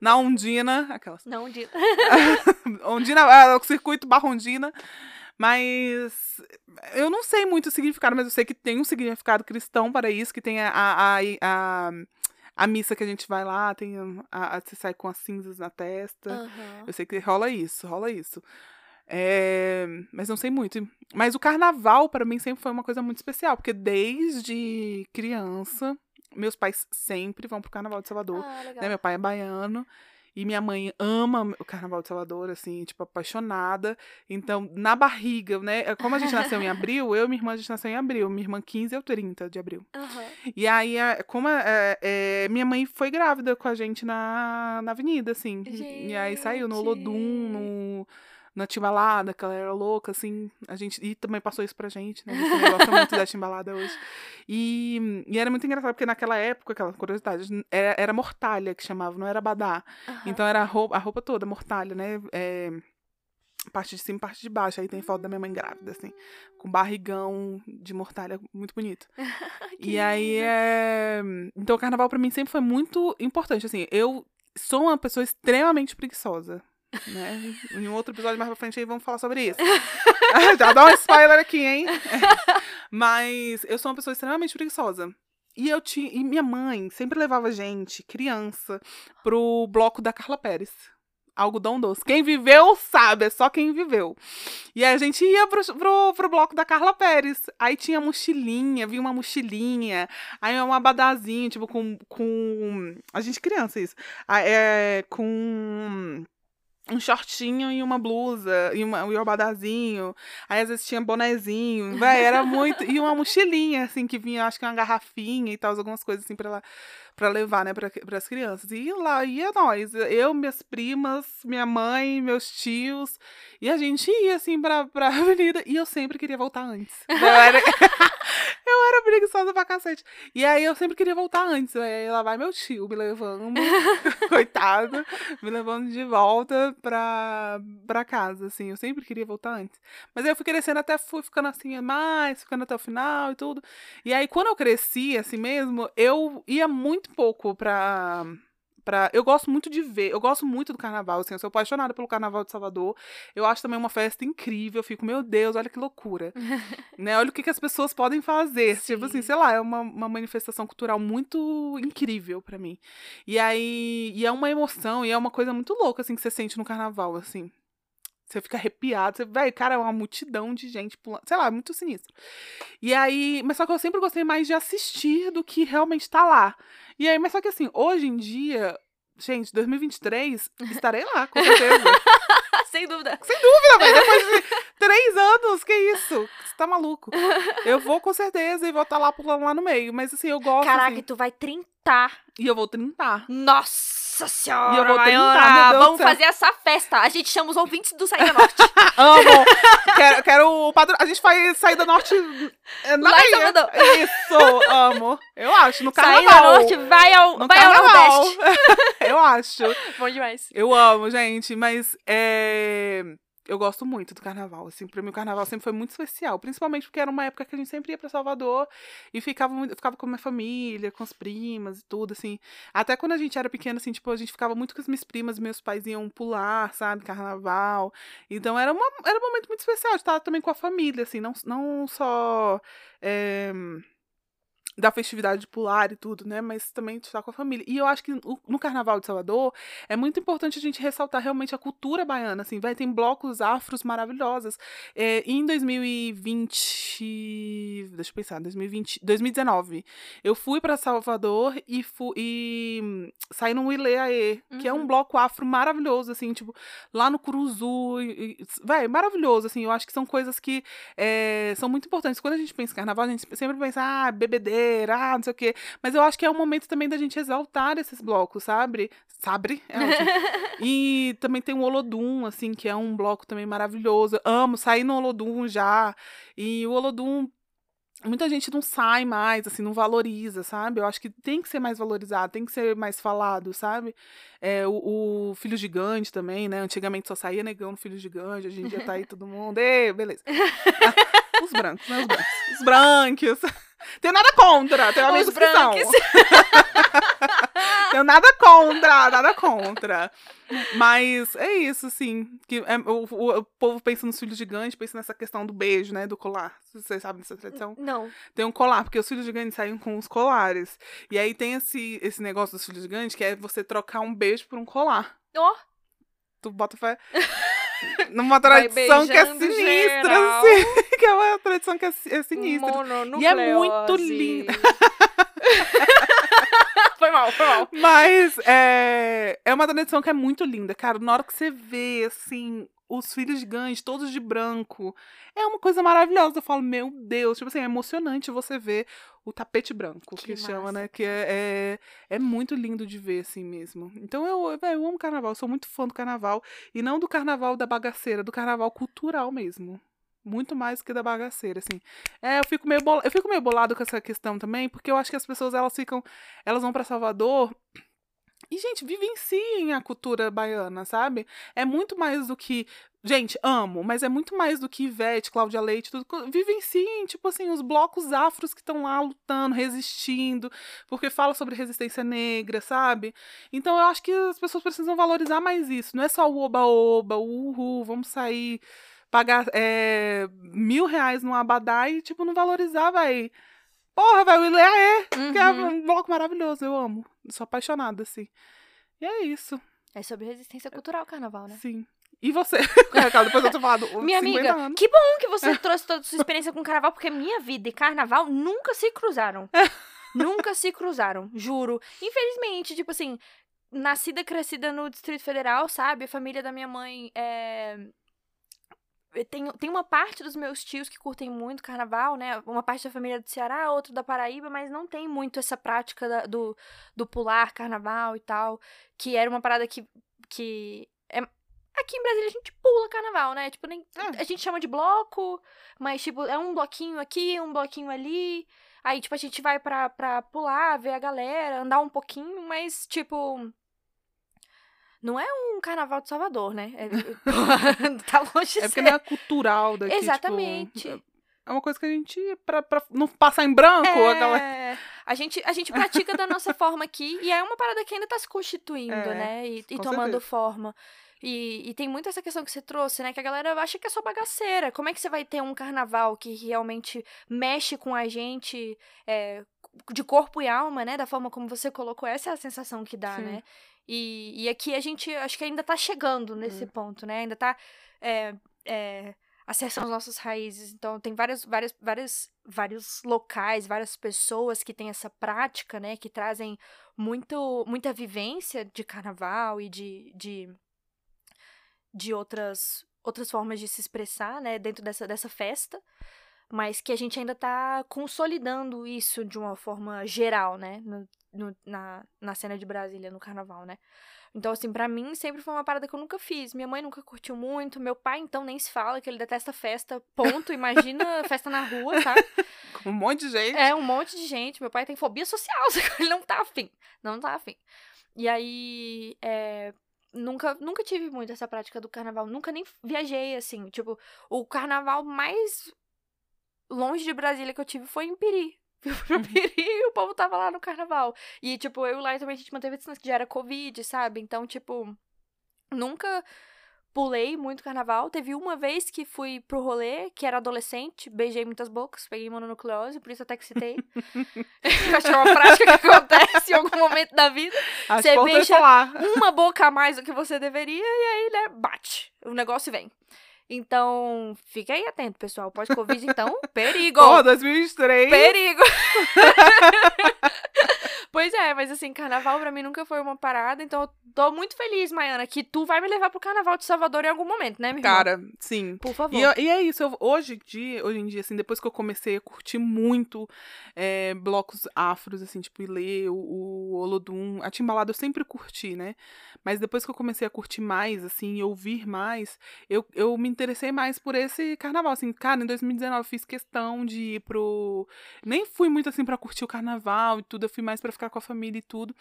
na Ondina, aquelas... Não, de... Ondina, é, o circuito Barra Ondina. Mas eu não sei muito o significado, mas eu sei que tem um significado cristão para isso, que tem a, a, a, a, missa que a gente vai lá, tem a, a, você sai com as cinzas na testa. Aham. Eu sei que rola isso, rola isso. É, mas não sei muito. Mas o carnaval, para mim, sempre foi uma coisa muito especial, porque desde criança, meus pais sempre vão pro carnaval de Salvador Ah, né? Meu pai é baiano. E minha mãe ama o Carnaval de Salvador, assim, tipo, apaixonada. Então, na barriga, né? Como a gente nasceu em abril, eu e minha irmã, a gente nasceu em abril. Minha irmã 15 ou 30 de abril. Aham. E aí, como é, é, minha mãe foi grávida com a gente na, na avenida, assim. E aí saiu no Olodum, Gente. no, na Timbalada, que ela era louca, assim. A gente, e também passou isso pra gente, né? A gente gosta muito da Timbalada hoje. E, e era muito engraçado, porque naquela época, aquela curiosidade, era, era mortalha que chamava, não era badá. Aham. Então era a roupa, a roupa toda, mortalha, né? É, parte de cima parte de baixo. Aí tem foto da minha mãe grávida, assim, com barrigão de mortalha muito bonito. E aí é. Então o carnaval pra mim sempre foi muito importante. Assim, eu sou uma pessoa extremamente preguiçosa. Né? Em um outro episódio mais pra frente aí vamos falar sobre isso. Já dá um spoiler aqui, hein? Mas eu sou uma pessoa extremamente preguiçosa. E eu tinha. E minha mãe sempre levava gente, criança, pro bloco da Carla Pérez. Algodão doce. Quem viveu sabe, é só quem viveu. E aí a gente ia pro, pro, pro bloco da Carla Pérez. Aí tinha mochilinha, vinha uma mochilinha. Aí um abadazinho, tipo, com. com a gente criança, isso. Ah, É, com um shortinho e uma blusa, e, uma, e um abadazinho. Aí às vezes tinha bonezinho, era muito. E uma mochilinha, assim, que vinha, acho que uma garrafinha e tal, algumas coisas assim pra, ela, pra levar, né, pra, pras crianças. E lá ia nós, eu, minhas primas, minha mãe, meus tios. E a gente ia, assim, pra, pra avenida. E eu sempre queria voltar antes. Eu era preguiçosa pra cacete. E aí eu sempre queria voltar antes. Aí lá vai meu tio me levando, coitado, me levando de volta pra, pra casa, assim. Eu sempre queria voltar antes. Mas aí eu fui crescendo até fui ficando assim, mais, ficando até o final e tudo. E aí, quando eu cresci, assim mesmo, eu ia muito pouco pra. Pra, eu gosto muito de ver, eu gosto muito do carnaval, assim, eu sou apaixonada pelo carnaval de Salvador. Eu acho também uma festa incrível, eu fico, meu Deus, olha que loucura. né? Olha o que, que as pessoas podem fazer. Tipo assim, Sim. sei lá, é uma, uma manifestação cultural muito incrível pra mim. E aí, e é uma emoção, e é uma coisa muito louca, assim, que você sente no carnaval, assim. Você fica arrepiado, você, velho, cara, é uma multidão de gente pulando, sei lá, é muito sinistro. E aí, mas só que eu sempre gostei mais de assistir do que realmente tá lá. E aí, mas só que assim, hoje em dia, gente, 2023, estarei lá, com certeza. Sem dúvida. Não, mas depois de três anos, que isso? Você tá maluco? Eu vou com certeza e vou estar lá pulando lá no meio. Mas assim, eu gosto. Caraca, assim, e tu vai trintar. e eu vou trintar. Nossa senhora! E eu vou trintar, meu Deus Vamos fazer essa festa. A gente chama os ouvintes do Saída Norte. Amo! quero, quero o padrão. A gente faz saída norte é, na Lá em Bahia. Salvador. Isso, amo. Eu acho, no carnaval. Saída Norte vai ao, No vai ao. Nordeste. eu acho. Bom demais. Eu amo, gente, mas é. Eu gosto muito do carnaval, assim, pra mim o carnaval sempre foi muito especial, principalmente porque era uma época que a gente sempre ia pra Salvador e ficava, ficava com a minha família, com as primas e tudo, assim. Até quando a gente era pequena, assim, tipo, a gente ficava muito com as minhas primas, meus pais iam pular, sabe, carnaval. Então era, uma, era um momento muito especial de estar também com a família, assim, não, não só. é, da festividade de pular e tudo, né? Mas também de estar com a família. E eu acho que no Carnaval de Salvador é muito importante a gente ressaltar realmente a cultura baiana, assim, vai tem blocos afros maravilhosos. É, em 2020, deixa eu pensar, 2020, 2019, eu fui para Salvador e fui e hum, saí no Ileaê, que é um Uhum. bloco afro maravilhoso, assim, tipo, lá no Curuzu, e, e, vai, maravilhoso, assim, eu acho que são coisas que é, são muito importantes. Quando a gente pensa em carnaval, a gente sempre pensa, ah, bebedeira, ah, não sei o quê. Mas eu acho que é um momento também da gente exaltar esses blocos, sabe? Sabe? É e também tem o Olodum, assim, que é um bloco também maravilhoso. Amo, saí no Olodum já. E o Olodum muita gente não sai mais, assim, não valoriza, sabe? Eu acho que tem que ser mais valorizado, tem que ser mais falado, sabe? É, o, o Filho Gigante também, né? Antigamente só saía negão no Filho Gigante, hoje em dia tá aí todo mundo. Ê, beleza. Ah, os brancos, né? Os brancos. Os brancos. Tenho nada contra, tenho amigos Os que são. Tenho nada contra, nada contra. Mas é isso, assim. Que é- o, o- o povo pensa nos filhos gigantes, pensa nessa questão do beijo, né? Do colar. Vocês sabem dessa tradição? Não. Tem um colar, porque os filhos gigantes saem com os colares. E aí tem esse, esse negócio dos filhos gigantes, que é você trocar um beijo por um colar. Ó, Tu bota fé. Numa tradição que é sinistra, assim. Que é uma tradição que é, é sinistra. E é muito linda. foi mal, foi mal. Mas é, é uma tradição que é muito linda, cara. Na hora que você vê, assim, os filhos gigantes, todos de branco, é uma coisa maravilhosa. Eu falo, meu Deus, tipo assim, é emocionante você ver o tapete branco, que, Que chama, né? Que é, é, é muito lindo de ver, assim mesmo. Então eu, eu amo carnaval, eu sou muito fã do carnaval. E não do carnaval da bagaceira, do carnaval cultural mesmo. Muito mais que da bagaceira, assim. É, eu fico meio bola... eu fico meio bolado com essa questão também, porque eu acho que as pessoas elas ficam, elas vão pra Salvador e gente, vivenciem a cultura baiana, sabe? É muito mais do que, gente, amo, mas é muito mais do que Ivete, Cláudia Leite, tudo. Vivenciem, tipo assim, os blocos afros que estão lá lutando, resistindo, porque fala sobre resistência negra, sabe? Então eu acho que as pessoas precisam valorizar mais isso. Não é só o oba-oba, o uhul, vamos sair pagar é, mil reais num abadá e, tipo, não valorizar, vai. Porra, velho, o Ileaê, que é Uhum. um bloco maravilhoso, eu amo. Sou apaixonada, assim. E é isso, É sobre resistência cultural carnaval, né? sim. E você? Cara, depois eu tô falando, Minha 50 amiga, anos. que bom que você trouxe toda a sua experiência com carnaval, porque minha vida e carnaval nunca se cruzaram. nunca se cruzaram, juro. Infelizmente, tipo assim, nascida e crescida no Distrito Federal, sabe? A família da minha mãe é. Tem, tem uma parte dos meus tios que curtem muito carnaval, né? Uma parte da família do Ceará, outra da Paraíba, mas não tem muito essa prática da- do, do pular carnaval e tal. Que era uma parada que. que é, aqui em Brasília a gente pula carnaval, né? Tipo, nem, É. a gente chama de bloco, mas, tipo, é um bloquinho aqui, um bloquinho ali. Aí, tipo, a gente vai pra, pra pular, ver a galera, andar um pouquinho, mas, tipo. Não é um carnaval de Salvador, né? É, tá longe de É porque não é cultural daqui, tipo, Exatamente. é uma coisa que a gente, pra, pra não passar em branco, aquela... É, a gente, a gente pratica da nossa forma aqui e é uma parada que ainda tá se constituindo, É, né? E, e tomando certeza. forma. E, e tem muito essa questão que você trouxe, né? Que a galera acha que é só bagaceira. Como é que você vai ter um carnaval que realmente mexe com a gente é, de corpo e alma, né? Da forma como você colocou, essa é a sensação que dá, Sim. né? E, e aqui a gente acho que ainda tá chegando nesse ponto, né? Ainda tá é, é, acessando as nossas raízes. Então tem várias, várias, várias, vários locais, várias pessoas que têm essa prática, né? Que trazem muito, muita vivência de carnaval e de, de, de outras, outras formas de se expressar, né? Dentro dessa, dessa festa. Mas que a gente ainda tá consolidando isso de uma forma geral, né? No, na, na cena de Brasília, no carnaval, né? Então, assim, pra mim sempre foi uma parada que eu nunca fiz. Minha mãe nunca curtiu muito. Meu pai, então, nem se fala, que ele detesta festa. Ponto. Imagina festa na rua, tá? Um monte de gente. É, um monte de gente. Meu pai tem fobia social, ele não tá afim. Não tá afim. E aí, é, nunca, nunca tive muito essa prática do carnaval. Nunca nem viajei, assim. Tipo, o carnaval mais longe de Brasília que eu tive foi em Piri. Eu fui pro Piri e o povo tava lá no carnaval. E, tipo, eu lá também a gente manteve a distância, que já era Covid, sabe? Então, tipo, nunca pulei muito carnaval. Teve uma vez que fui pro rolê, que era adolescente, beijei muitas bocas, peguei mononucleose, por isso até que citei. Eu acho que é uma prática que acontece em algum momento da vida. Acho Você beija-. Uma boca a mais do que você deveria, e aí, né, bate. O negócio vem. Então, fique aí atento, pessoal. Pós-Covid, então, perigo! Pô, 2023. Perigo! pois é, mas assim, carnaval pra mim nunca foi uma parada, então eu tô muito feliz, Maiana, que tu vai me levar pro carnaval de Salvador em algum momento, né, minha irmã? Cara, sim. Por favor. E, eu- e é isso, eu- hoje, em dia, hoje em dia, assim, depois que eu comecei a curtir muito é, blocos afros, assim, tipo Ilê, o, o Olodum, a Timbalada eu sempre curti, né? Mas depois que eu comecei a curtir mais, assim, e ouvir mais, eu, eu me interessei mais por esse carnaval, assim, cara, em 2019 eu fiz questão de ir pro... Nem fui muito, assim, pra curtir o carnaval e tudo, eu fui mais pra ficar com a família e tudo,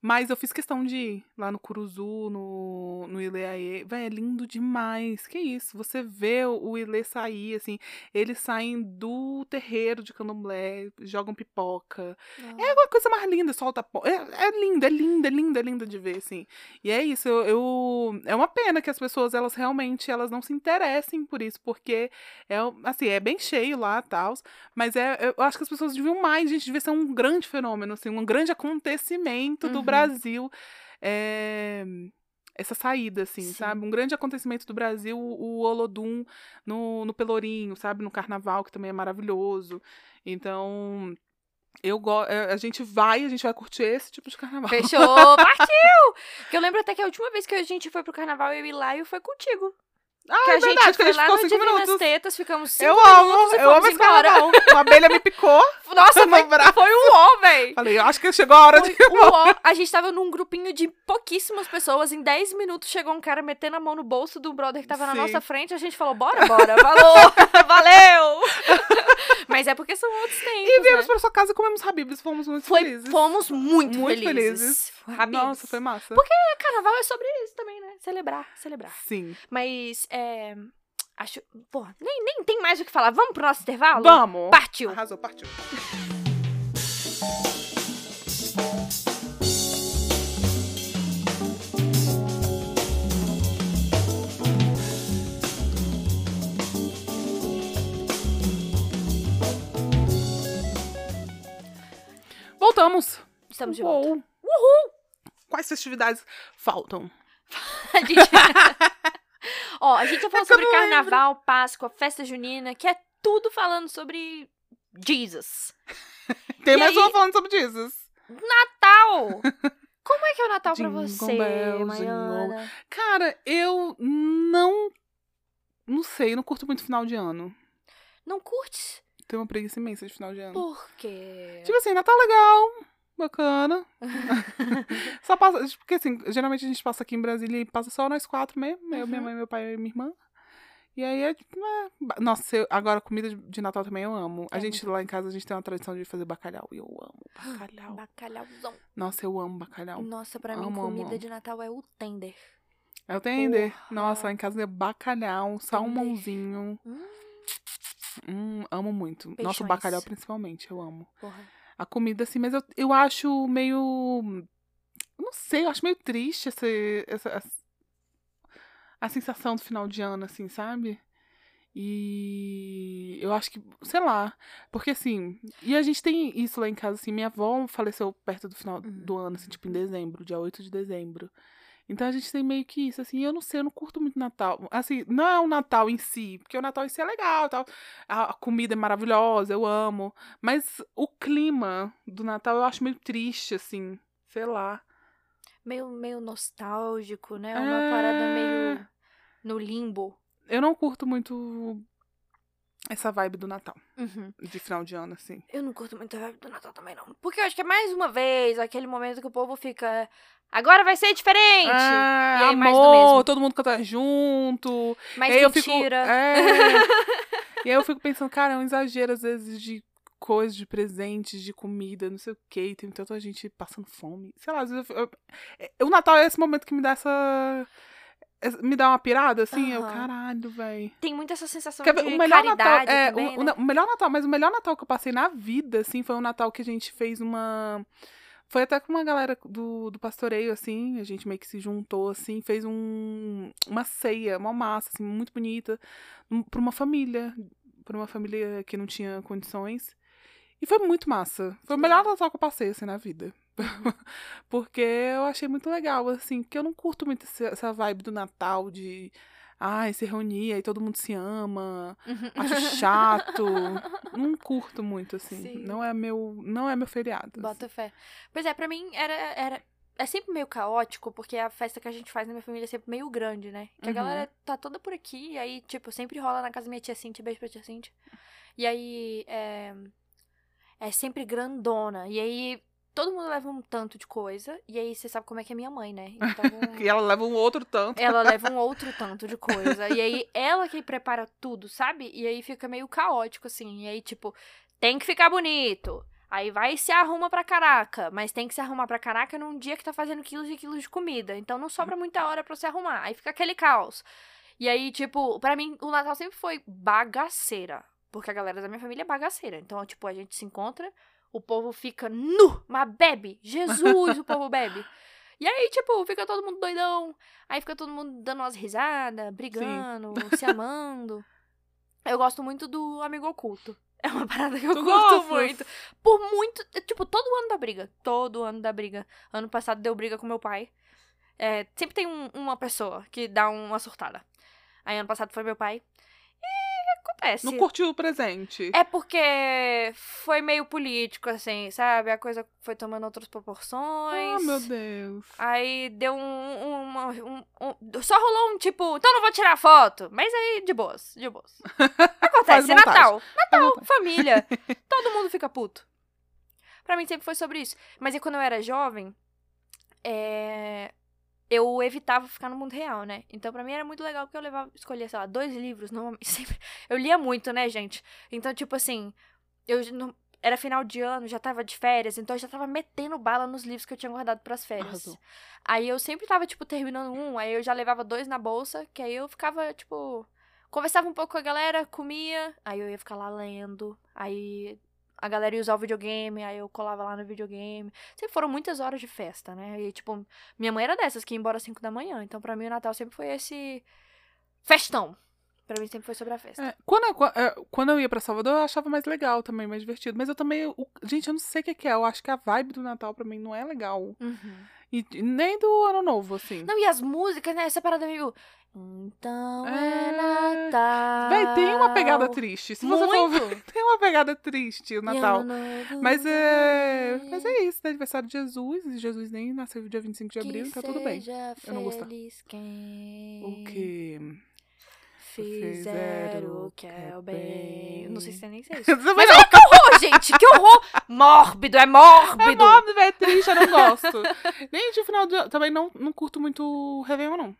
mas eu fiz questão de ir lá no Curuzu, no, no Ileaê. Véi, é lindo demais. Que isso? Você vê o, Ilê sair, assim. Eles saem do terreiro de candomblé, jogam pipoca. É uma coisa mais linda, solta. É, é lindo, é lindo, é lindo, é lindo de ver, assim. E é isso, eu, eu- É uma pena que as pessoas, elas realmente, elas não se interessem por isso, porque é, assim, é bem cheio lá, tal. Mas é, eu acho que as pessoas deviam mais, gente, devia ser um grande fenômeno, assim, um grande acontecimento do Uhum. Brasil. é, essa saída, assim, Sim. sabe? Um grande acontecimento do Brasil, o Olodum no, no Pelourinho, sabe? No Carnaval, que também é maravilhoso. Então, eu go eh, a gente vai, a gente vai curtir esse tipo de carnaval. Fechou, partiu! Que eu lembro até que a última vez que a gente foi pro carnaval, eu e Laio, foi contigo. Ah, que é a gente verdade, que a gente ficou cinco minutos. Tetas, ficamos cinco Eu minutos amo, eu amo esse carnaval. Uma abelha me picou. Nossa, no foi, braço. foi um ó, véi! Falei, eu acho que chegou a hora de. Foi um ó. A gente tava num grupinho de pouquíssimas pessoas. Em 10 minutos chegou um cara metendo a mão no bolso do brother que tava na Sim. nossa frente. A gente falou, bora, bora. Falou, valeu! Mas é porque são outros tempos, E viemos né? pra sua casa e comemos Habibs, fomos muito Foi, felizes. fomos muito, muito felizes. Habib's. Nossa, foi massa. Carnaval é sobre isso também, né? Celebrar, celebrar. Sim. Mas, é... Acho... Pô, nem, nem tem mais o que falar. Vamos pro nosso intervalo? Vamos. Partiu. Arrasou, partiu. Voltamos! Estamos de volta. Uou. Uhul! Quais festividades faltam? A gente... Ó, a gente já falou É eu sobre carnaval, Páscoa, festa junina, que é tudo falando sobre Jesus. Tem E mais aí- uma falando sobre Jesus. Natal! Como é que é o Natal pra Jingle você, bells, Maiana? Cara, eu não. Não sei, não curto muito final de ano. Não curte? Tenho uma preguiça imensa de final de ano. Por quê? Tipo assim, Natal legal, bacana. só passa. Porque assim, geralmente a gente passa aqui em Brasília e passa só nós quatro mesmo. Eu, minha Uhum. mãe, meu pai e minha irmã. E aí é tipo. é, Nossa, eu- agora comida de, de Natal também eu amo. A É gente lá em casa a gente tem uma tradição de fazer bacalhau. E eu amo bacalhau. Bacalhauzão. Nossa, eu amo bacalhau. Nossa, pra mim, Amo, amo, comida amo. de Natal é o tender. É o tender. Porra. Nossa, lá em casa é bacalhau, salmãozinho. Hum, Hum, amo muito. Nossa, o Peixões. bacalhau principalmente, eu amo. porra. A comida, assim, mas eu, eu acho meio. Não sei, eu acho meio triste essa, essa- a sensação do final de ano, assim, sabe? E eu acho que, sei lá, porque assim, e a gente tem isso lá em casa, assim, minha avó faleceu perto do final do ano, assim, tipo em dezembro, dia 8 de dezembro. Então a gente tem meio que isso, assim, eu não sei, eu não curto muito Natal. Assim, não é o Natal em si, porque o Natal em si é legal tal. A comida é maravilhosa, eu amo. Mas o clima do Natal eu acho meio triste, assim. Sei lá. Meio, meio nostálgico, né? Uma parada É. meio no limbo. Eu não curto muito essa vibe do Natal, Uhum. de final de ano, assim. Eu não curto muito a vibe do Natal também, não. Porque eu acho que é mais uma vez aquele momento que o povo fica. Agora vai ser diferente! Ah, E aí, amor, mais do mesmo. todo mundo canta junto. mais e aí eu fico. mentira. É. e aí eu fico pensando, cara, é um exagero às vezes de coisas, de presentes, de comida, não sei o quê. Tem tanta gente passando fome. Sei lá, às vezes eu, eu- é- o Natal é esse momento que me dá essa. Me dá uma pirada, assim, eu, Aham. caralho, velho. Tem muito essa sensação Quer de o melhor Natal, é, também, o, né? o melhor Natal, mas o melhor Natal que eu passei na vida, assim, foi um Natal que a gente fez uma. Foi até com uma galera do, do pastoreio, assim, a gente meio que se juntou, assim, fez um, uma ceia, uma massa, assim, muito bonita, um- pra uma família, pra uma família que não tinha condições. E foi muito massa. Foi o melhor Natal que eu passei, assim, na vida. porque eu achei muito legal, assim, porque eu não curto muito essa vibe do Natal, de. Ai, se reunir, aí todo mundo se ama. Uhum. Acho chato. não curto muito, assim. Sim. Não é meu. Não é meu feriado. assim. Bota fé. Pois é, pra mim era, era. É sempre meio caótico, porque a festa que a gente faz na minha família é sempre meio grande, né? Que a Uhum. galera tá toda por aqui, e aí, tipo, sempre rola na casa da minha tia Cintia, beijo pra tia Cintia. E aí, é. É sempre grandona. E aí, todo mundo leva um tanto de coisa, e aí você sabe como é que é minha mãe, né? Então. E ela leva um outro tanto. Ela leva um outro tanto de coisa. E aí, ela que prepara tudo, sabe? E aí fica meio caótico, assim. E aí, tipo, tem que ficar bonito. Aí vai e se arruma pra caraca. Mas tem que se arrumar pra caraca num dia que tá fazendo quilos e quilos de comida. Então não sobra muita hora pra se arrumar. Aí fica aquele caos. E aí, tipo, pra mim, o Natal sempre foi bagaceira. Porque a galera da minha família é bagaceira. Então, tipo, a gente se encontra, o povo fica nu, mas bebe. Jesus, o povo bebe. E aí, tipo, fica todo mundo doidão. Aí fica todo mundo dando umas risadas, brigando, se amando. Eu gosto muito do amigo oculto. É uma parada que eu Tu curto gosta? muito. Por muito. Tipo, todo ano da briga. Todo ano da briga. Ano passado deu briga com meu pai. É, sempre tem um- uma pessoa que dá uma surtada. Aí ano passado foi meu pai. E acontece. Não curtiu o presente. É porque foi meio político, assim, sabe? A coisa foi tomando outras proporções. Ah, meu Deus. Aí deu um, uma- um- um- Só rolou um tipo, então não vou tirar foto. Mas aí, de boas, de boas. Acontece. Natal. Natal, família. Todo mundo fica puto. Pra mim sempre foi sobre isso. Mas aí quando eu era jovem, é, eu evitava ficar no mundo real, né? Então pra mim era muito legal porque eu levava, escolhia, sei lá, dois livros. Normalmente, sempre... Eu lia muito, né, gente? Então, tipo assim, eu não- era final de ano, já tava de férias, então eu já tava metendo bala nos livros que eu tinha guardado pras férias. Arrasou. Aí eu sempre tava, tipo, terminando um, aí eu já levava dois na bolsa, que aí eu ficava, tipo. Conversava um pouco com a galera, comia, aí eu ia ficar lá lendo, aí a galera ia usar o videogame, aí eu colava lá no videogame. Sempre foram muitas horas de festa, né? E, tipo, minha mãe era dessas que ia embora às 5 da manhã, então pra mim o Natal sempre foi esse festão. Pra mim sempre foi sobre a festa. É, quando, eu, é, quando eu ia pra Salvador, eu achava mais legal também, mais divertido. Mas eu também. gente, eu não sei o que, é. Eu acho que a vibe do Natal pra mim não é legal. Uhum. E, nem do Ano Novo, assim. Não, e as músicas, né? Essa parada meio. Então é, É. Natal. Véi, tem uma pegada triste. Se você for ver, Muito. tem uma pegada triste o E Natal. Mas é. Mas é isso, é aniversário de Jesus. E Jesus nem nasceu dia 25 de abril, que então tudo bem. Eu não gostar. feliz quem O que. Fizer o que é o bem. Não sei se tem nem sei isso. Mas olha que horror, gente! Que horror! Mórbido, é É mórbido! mórbido, é triste, eu não gosto. Nem de final de Também não, não curto muito Réveillon, não.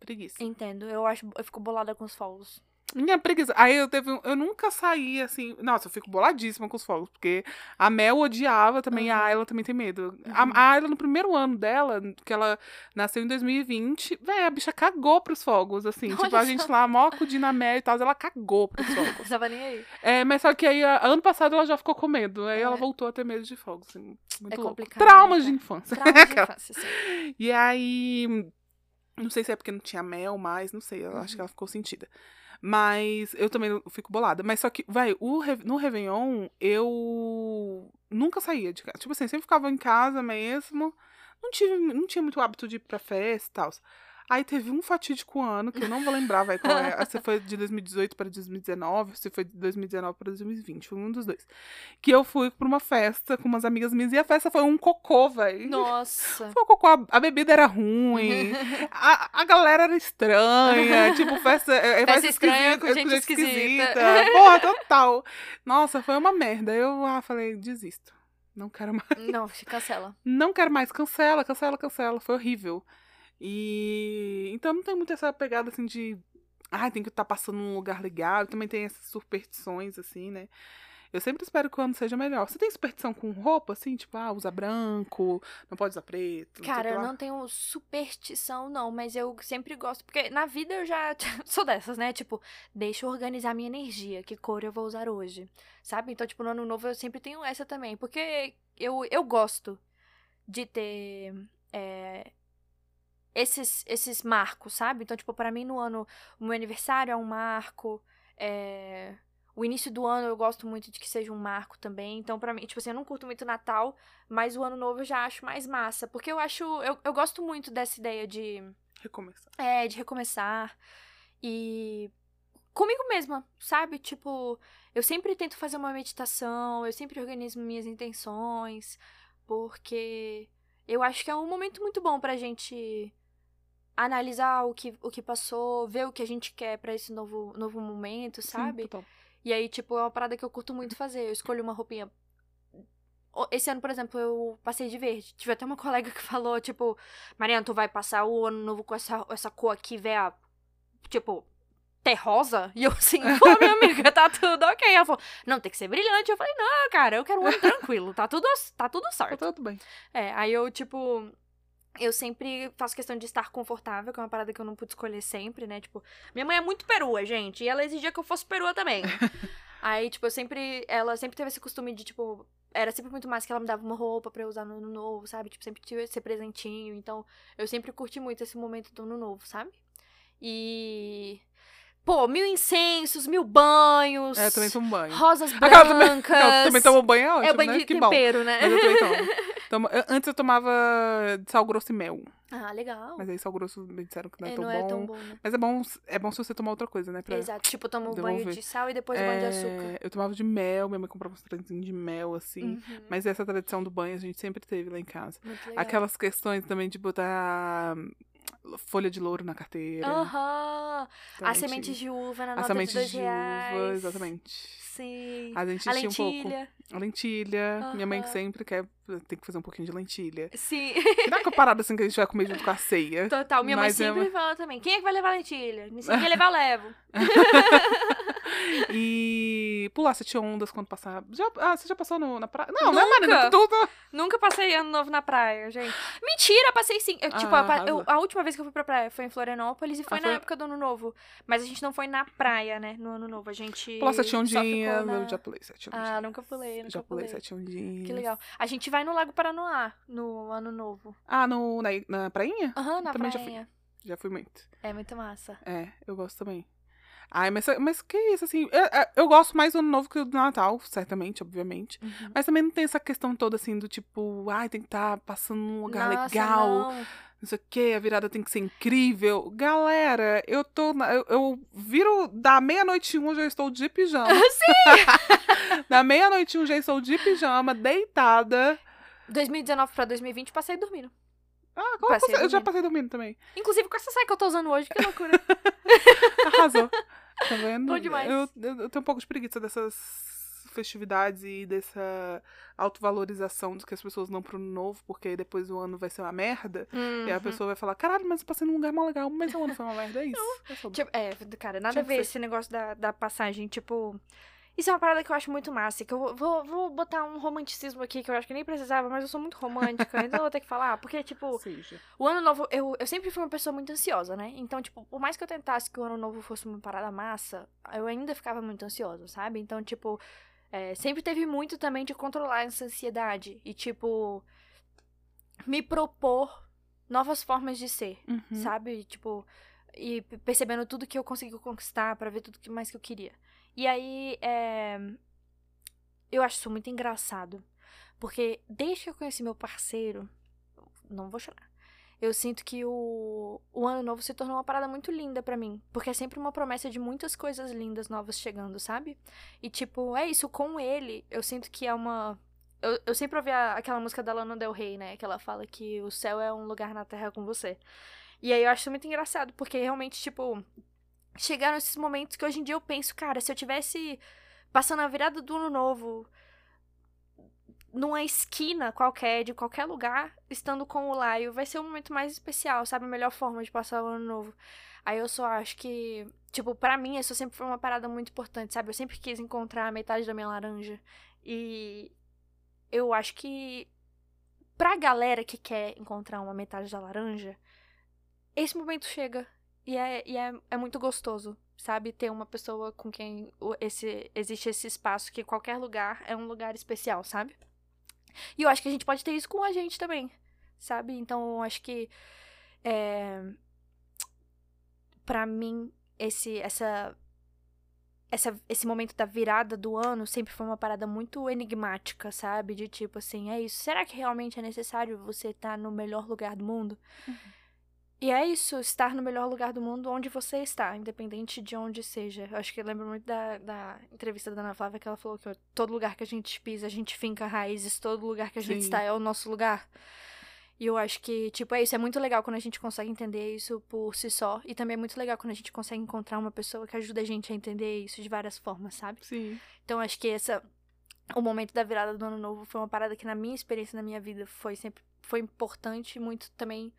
Preguiça. Entendo, eu acho. Eu fico bolada com os fogos. Minha preguiça. Aí eu teve um- Eu nunca saí assim. Nossa, eu fico boladíssima com os fogos. Porque a Mel odiava também, Uhum. a Ayla também tem medo. Uhum. A, a Ayla, no primeiro ano dela, que ela nasceu em 2020, véi, a bicha cagou pros fogos, assim. Olha tipo, a só. gente lá, mó acudindo a Mel e tal, ela cagou pros fogos. Tava nem aí. é, mas só que aí, a- ano passado, ela já ficou com medo. Aí É. ela voltou a ter medo de fogos, assim. Muito É louco. complicado, Traumas né, de infância. Trauma de infância, sim. E aí. Não sei se é porque não tinha mel mais, não sei. Eu acho Uhum. que ela ficou sentida. Mas eu também fico bolada. Mas só que, vai, no Réveillon, eu nunca saía de casa. Tipo assim, sempre ficava em casa mesmo. Não, tive, não tinha muito hábito de ir pra festa e tal. Aí teve um fatídico ano, que eu não vou lembrar, vai, qual é. Se foi de 2018 para 2019, se foi de 2019 para 2020, foi um dos dois. Que eu fui pra uma festa com umas amigas minhas e a festa foi um cocô, velho. Nossa. Foi um cocô, a, a bebida era ruim, a, a galera era estranha, tipo, festa, é, é Festa estranha com esquisita, gente esquisita. Porra, total. Nossa, foi uma merda. Eu ah, falei, desisto. Não quero mais. Não, cancela. Não quero mais. Cancela, cancela, cancela. Foi horrível. E então não tem muito essa pegada assim de. Ai, tem que estar passando num lugar legal. Também tem essas superstições, assim, né? Eu sempre espero que o ano seja melhor. Você tem superstição com roupa, assim? Tipo, ah, usa branco, não pode usar preto. Cara, eu não tenho superstição, não, mas eu sempre gosto. Porque na vida eu já sou dessas, né? Tipo, deixa eu organizar minha energia, que cor eu vou usar hoje. Sabe? Então, tipo, no ano novo eu sempre tenho essa também. Porque eu, eu gosto de ter. é, esses, esses marcos, sabe? Então, tipo, pra mim no ano, o meu aniversário é um marco. é, O início do ano eu gosto muito de que seja um marco também. Então, pra mim, tipo assim, eu não curto muito Natal, mas o ano novo eu já acho mais massa. Porque eu acho. Eu, eu gosto muito dessa ideia de. Recomeçar. É, de recomeçar. E. Comigo mesma, sabe? Tipo, eu sempre tento fazer uma meditação, eu sempre organizo minhas intenções, porque eu acho que é um momento muito bom pra gente analisar o que, o que passou, ver o que a gente quer pra esse novo, novo momento, sabe? Sim, total. E aí, tipo, é uma parada que eu curto muito fazer. Eu escolho uma roupinha. Esse ano, por exemplo, eu passei de verde. Tive até uma colega que falou, tipo, Mariana, tu vai passar o ano novo com essa, essa cor aqui, véia, tipo, terrosa? E eu assim, pô, minha amiga, tá tudo ok. Ela falou, não, tem que ser brilhante. Eu falei, não, cara, eu quero um ano tranquilo, tá tudo, tá tudo Tá certo. tudo bem. É, aí eu, tipo. Eu sempre faço questão de estar confortável, que é uma parada que eu não pude escolher sempre, né? Tipo, minha mãe é muito perua, gente, e ela exigia que eu fosse perua também. aí, tipo, eu sempre. Ela sempre teve esse costume de, tipo. Era sempre muito mais que ela me dava uma roupa pra eu usar no ano novo, sabe? Tipo, sempre tive esse presentinho. Então, eu sempre curti muito esse momento do ano novo, sabe? E. Pô, mil incensos, mil banhos. É, eu também tomo banho. Rosas Aquela também- brancas. Eu também tomo banho, é ótimo, É banho né? de que bom. tempero, né? Mas eu também tomo. Eu- Antes eu tomava sal grosso e mel. Ah, legal. Mas aí sal grosso me disseram que não é, É, tão, não bom. é tão bom, né? Mas é bom, é bom se você tomar outra coisa, né? Pra... Exato. Tipo, toma o banho de sal e depois o banho de açúcar. É, Eu tomava de mel, minha mãe comprava uns trenzinhos de mel, assim. Uhum. Mas essa tradição do banho a gente sempre teve lá em casa. Aquelas questões também de botar hum, folha de louro na carteira. Aham. também As sementes de uva na As nota sementes de dois de reais. uva, exatamente. Sim. A gente A tinha um pouco. lentilha. A lentilha. Minha mãe que sempre quer tem que fazer um pouquinho de lentilha. Sim. Que dá uma parada assim que a gente vai comer junto com a ceia. Total. Minha mãe é sempre uma- fala também. Quem é que vai levar lentilha? Se ninguém levar, eu levo. E pular sete ondas quando passar. Já, ah, você já passou no- na praia? Não, né, Nunca. Marina? Tudo. Nunca passei ano novo na praia, gente. Mentira, passei sim. Eu, tipo, Ah, eu pa- eu- arrasou. a última vez que eu fui pra praia foi em Florianópolis e foi Ah, na foi- época do ano novo. Mas a gente não foi na praia, né? No ano novo. A gente. Pular sete ondinhas. na- Eu já pulei sete ondinhas. Ah, nunca pulei, nunca Já pulei pulei. sete ondinhas. Que legal. A gente vai no Lago Paranoá no ano novo. Ah, no, na, na prainha? Aham, na Também já fui. Já fui muito. É muito massa. É, eu gosto também. Ai, mas, mas que isso, assim. Eu, eu- eu gosto mais do ano novo que do Natal, certamente, obviamente. Uhum. Mas também não tem essa questão toda, assim, do tipo, ai, tem que estar passando num lugar Nossa, legal, não. não sei o quê, a virada tem que ser incrível. Galera, eu tô. na- eu, eu viro da meia-noite um, já estou de pijama. Sim! da meia-noite um, já estou de pijama, deitada. 2019 pra 2020, passei dormindo. Ah, como Passei você- eu já passei dormindo também. Inclusive com essa saia que eu tô usando hoje, que loucura. Arrasou. Tá vendo? Bom demais. Eu, eu, eu tenho um pouco de preguiça dessas festividades e dessa autovalorização do que as pessoas dão pro novo, porque depois o ano vai ser uma merda. E a Uhum. pessoa vai falar, caralho, mas eu passei num lugar mó legal, mas o ano foi uma merda, é isso. É. Tipo, é, cara, nada Tinha a ver esse negócio da, da passagem, tipo. Isso é uma parada que eu acho muito massa, que eu vou- vou, botar um romanticismo aqui que eu acho que nem precisava, mas eu sou muito romântica, então eu vou ter que falar, porque, tipo, Seja. o ano novo, eu, eu sempre fui uma pessoa muito ansiosa, né? Então, tipo, por mais que eu tentasse que o ano novo fosse uma parada massa, eu ainda ficava muito ansiosa, sabe? Então, tipo, é, sempre teve muito também de controlar essa ansiedade e, tipo, me propor novas formas de ser Uhum. sabe? Tipo, e percebendo tudo que eu consegui conquistar pra ver tudo que mais que eu queria. E aí, é... eu acho isso muito engraçado. Porque desde que eu conheci meu parceiro, não vou chorar. Eu sinto que o, o ano novo se tornou uma parada muito linda pra mim. Porque é sempre uma promessa de muitas coisas lindas novas chegando, sabe? E tipo, é isso, com ele, eu sinto que é uma. Eu, eu sempre ouvi a- aquela música da Lana Del Rey, né? Que ela fala que o céu é um lugar na terra com você. E aí eu acho muito engraçado, porque realmente, tipo, chegaram esses momentos que hoje em dia eu penso, cara, se eu tivesse passando a virada do ano novo numa esquina qualquer, de qualquer lugar, estando com o Laio, vai ser o momento mais especial, sabe? A melhor forma de passar o ano novo. Aí eu só acho que, tipo, pra mim isso sempre foi uma parada muito importante, sabe? Eu sempre quis encontrar a metade da minha laranja. E eu acho que pra galera que quer encontrar uma metade da laranja, esse momento chega. E é, e é, é muito gostoso, sabe? Ter uma pessoa com quem esse, existe esse espaço, que qualquer lugar é um lugar especial, sabe? E eu acho que a gente pode ter isso com a gente também, sabe? Então eu acho que. É, pra mim, esse, essa, essa, esse momento da virada do ano sempre foi uma parada muito enigmática, sabe? De tipo assim, é isso. Será que realmente é necessário você estar no melhor lugar do mundo? E é isso, estar no melhor lugar do mundo onde você está, independente de onde seja. Eu acho que eu lembro muito da, da entrevista da Ana Flávia que ela falou que todo lugar que a gente pisa, a gente finca raízes, todo lugar que a gente Sim. está é o nosso lugar. E eu acho que, tipo, é isso. É muito legal quando a gente consegue entender isso por si só. E também é muito legal quando a gente consegue encontrar uma pessoa que ajuda a gente a entender isso de várias formas, sabe? Sim. Então acho que essa o momento da virada do ano novo foi uma parada que na minha experiência na minha vida foi sempre foi importante e muito também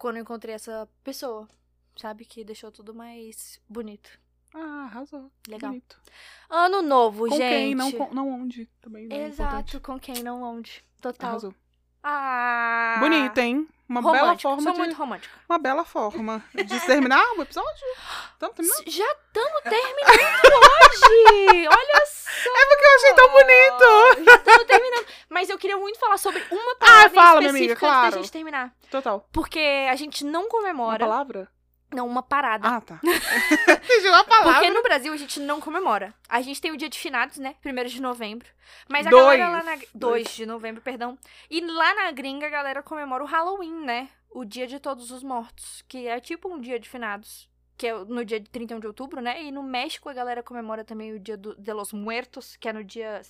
quando eu encontrei essa pessoa, sabe, que deixou tudo mais bonito. Ah, arrasou. Legal. Bonito. Ano novo, Com gente. quem, não, com- não onde. Também não é Exato, importante. com quem não onde. Total. Arrasou. Ah. Bonita, hein? Uma bela Romântica. forma Sou de... muito romântica. Uma bela forma de terminar o episódio. Estamos terminando? Já estamos terminando hoje! Olha só! É porque eu achei tão bonito. Já estamos terminando. Mas eu queria muito falar sobre uma palavra Ah, fala, minha amiga, específica antes claro. da gente terminar. Total. Porque a gente não Uma comemora. palavra? Não, uma parada. Ah, tá. Entendi uma palavra. Porque no Brasil a gente não comemora. A gente tem o dia de finados, né? Primeiro de novembro. Mas a Dois. galera lá na. 2 de novembro, perdão. E lá na gringa a galera comemora o Halloween, né? O dia de todos os mortos. Que é tipo um dia de finados. Que é no dia de 31 de outubro, né? E no México a galera comemora também o dia do, de los muertos, que é no dia.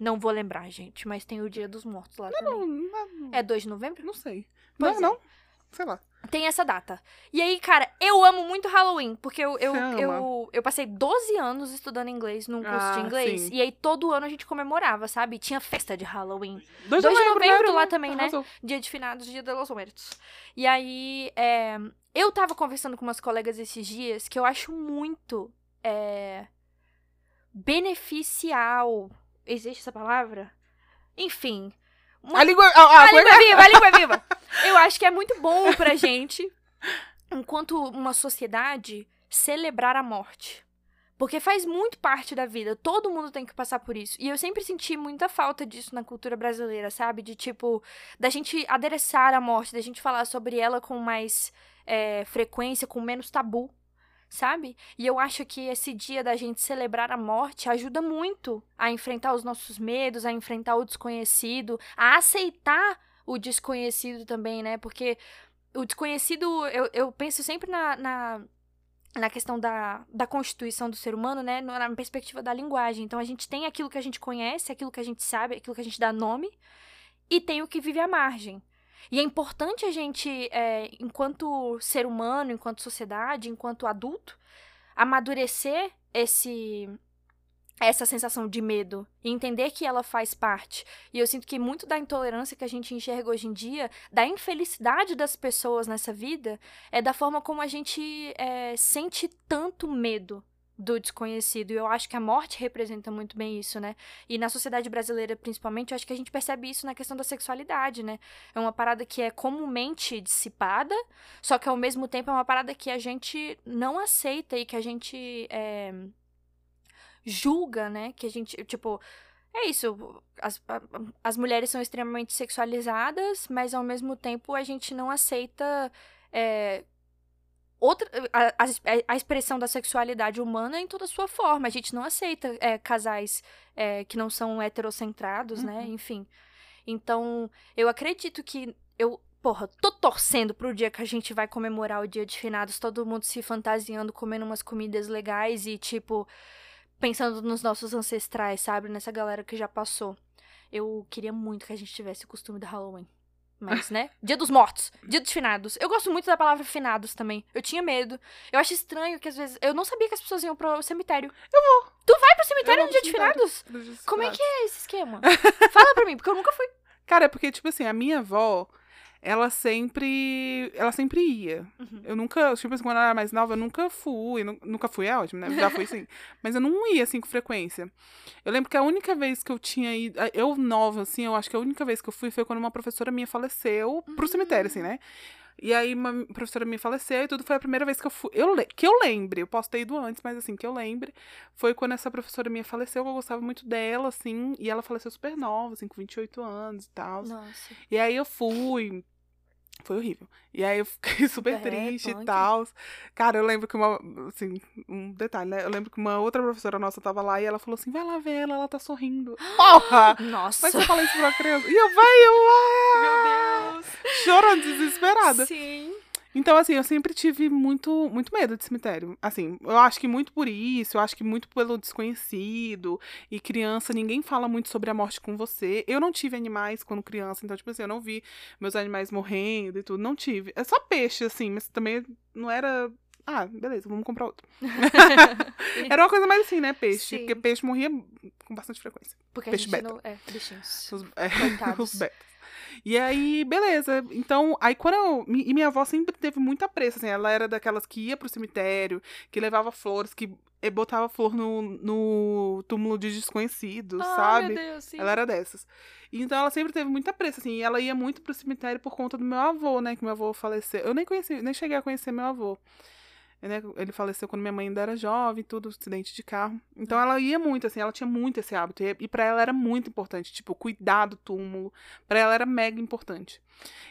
Não vou lembrar, gente, mas tem o dia dos mortos lá também. Não, não, É 2 de novembro? não sei. Pois não, é. não. Sei lá. Tem essa data. E aí, cara, eu amo muito Halloween, porque eu, eu, eu, eu passei 12 anos estudando inglês num curso Ah, de inglês. sim. E aí todo ano a gente comemorava, sabe? Tinha festa de Halloween. 2 Dois de novembro lá né? também, né? Arrasou. Dia de finados, dia de los muertos. E aí, é, eu tava conversando com umas colegas esses dias que eu acho muito é, beneficial. Existe essa palavra? Enfim. A língua... A, a, a língua é viva, a língua é viva. Eu acho que é muito bom pra gente, enquanto uma sociedade, celebrar a morte. Porque faz muito parte da vida. Todo mundo tem que passar por isso. E eu sempre senti muita falta disso na cultura brasileira, sabe? De tipo, da gente adereçar a morte, da gente falar sobre ela com mais é, frequência, com menos tabu. Sabe? E eu acho que esse dia da gente celebrar a morte ajuda muito a enfrentar os nossos medos, a enfrentar o desconhecido, a aceitar o desconhecido também, né? Porque o desconhecido, eu, eu penso sempre na, na, na questão da, da constituição do ser humano, né? Na perspectiva da linguagem. Então a gente tem aquilo que a gente conhece, aquilo que a gente sabe, aquilo que a gente dá nome, e tem o que vive à margem. E é importante a gente, é, enquanto ser humano, enquanto sociedade, enquanto adulto, amadurecer esse essa sensação de medo e entender que ela faz parte. E eu sinto que muito da intolerância que a gente enxerga hoje em dia, da infelicidade das pessoas nessa vida, é da forma como a gente é, sente tanto medo do desconhecido. E eu acho que a morte representa muito bem isso, né? E na sociedade brasileira, principalmente, eu acho que a gente percebe isso na questão da sexualidade, né? É uma parada que é comumente dissipada, só que ao mesmo tempo é uma parada que a gente não aceita e que a gente é, julga, né? Que a gente, tipo. É isso, as, as mulheres são extremamente sexualizadas, mas ao mesmo tempo a gente não aceita é, outra a, a, expressão da sexualidade humana em toda a sua forma. A gente não aceita é, casais é, que não são heterocentrados, né? uhum. né? Enfim. Então, eu acredito que eu. Porra, tô torcendo pro dia que a gente vai comemorar o dia de finados, todo mundo se fantasiando, comendo umas comidas legais e, tipo, pensando nos nossos ancestrais, sabe? Nessa galera que já passou. Eu queria muito que a gente tivesse o costume do Halloween. Mas, né? Dia dos mortos, dia dos finados. Eu gosto muito da palavra finados também. Eu tinha medo. Eu acho estranho que às vezes. Eu não sabia que as pessoas iam pro cemitério. Eu vou. Tu vai pro cemitério no dia de finados? Como é que é esse esquema? Fala pra mim, porque eu nunca fui. Cara, é porque, tipo assim, a minha avó, ela sempre. Ela sempre ia. Uhum. Eu nunca, tipo assim, quando eu era mais nova, eu nunca fui. Nunca fui, é ótimo, né? Já fui sim. Mas eu não ia assim com frequência. Eu lembro que a única vez que eu tinha ido. Eu nova, assim, eu acho que a única vez que eu fui foi quando uma professora minha faleceu pro uhum. cemitério, assim, né? E aí uma professora minha faleceu e tudo. Foi a primeira vez que eu fui. Eu, que eu lembre, eu posso ter ido antes, mas assim, que eu lembre. Foi quando essa professora minha faleceu, que eu gostava muito dela, assim. E ela faleceu super nova, assim, com 28 anos e tal. Nossa. E aí eu fui. Foi horrível. E aí eu fiquei super é, triste e tal. Cara, eu lembro que uma. Assim, um detalhe, né? Eu lembro que uma outra professora nossa tava lá e ela falou assim: vai lá ver ela, ela tá sorrindo. Porra! Nossa! Mas eu falei isso pra criança. E eu, vai, eu. Ah! Meu Deus! Chorando, desesperada. Sim. Então, assim, eu sempre tive muito, muito medo de cemitério. Assim, eu acho que muito por isso, eu acho que muito pelo desconhecido. E criança, ninguém fala muito sobre a morte com você. Eu não tive animais quando criança, então, tipo assim, eu não vi meus animais morrendo e tudo. Não tive. É só peixe, assim, mas também não era ah, beleza, vamos comprar outro. Era uma coisa mais assim, né? Peixe. Sim. Porque peixe morria com bastante frequência. Porque peixe a gente beta. não. É, bichinhos. Os, é, os betas. E aí, beleza. Então, aí quando eu. E minha avó sempre teve muita pressa, assim. Ela era daquelas que ia pro cemitério, que levava flores, que botava flor no, no túmulo de desconhecidos, ah, sabe? Deus. Ela era dessas. Então ela sempre teve muita pressa, assim. E ela ia muito pro cemitério por conta do meu avô, né? Que meu avô faleceu. Eu nem conheci, nem cheguei a conhecer meu avô. Né? Ele faleceu quando minha mãe ainda era jovem, tudo, acidente de carro. Então ela ia muito, assim, ela tinha muito esse hábito. E, para ela era muito importante, tipo, cuidar do túmulo. para ela era mega importante.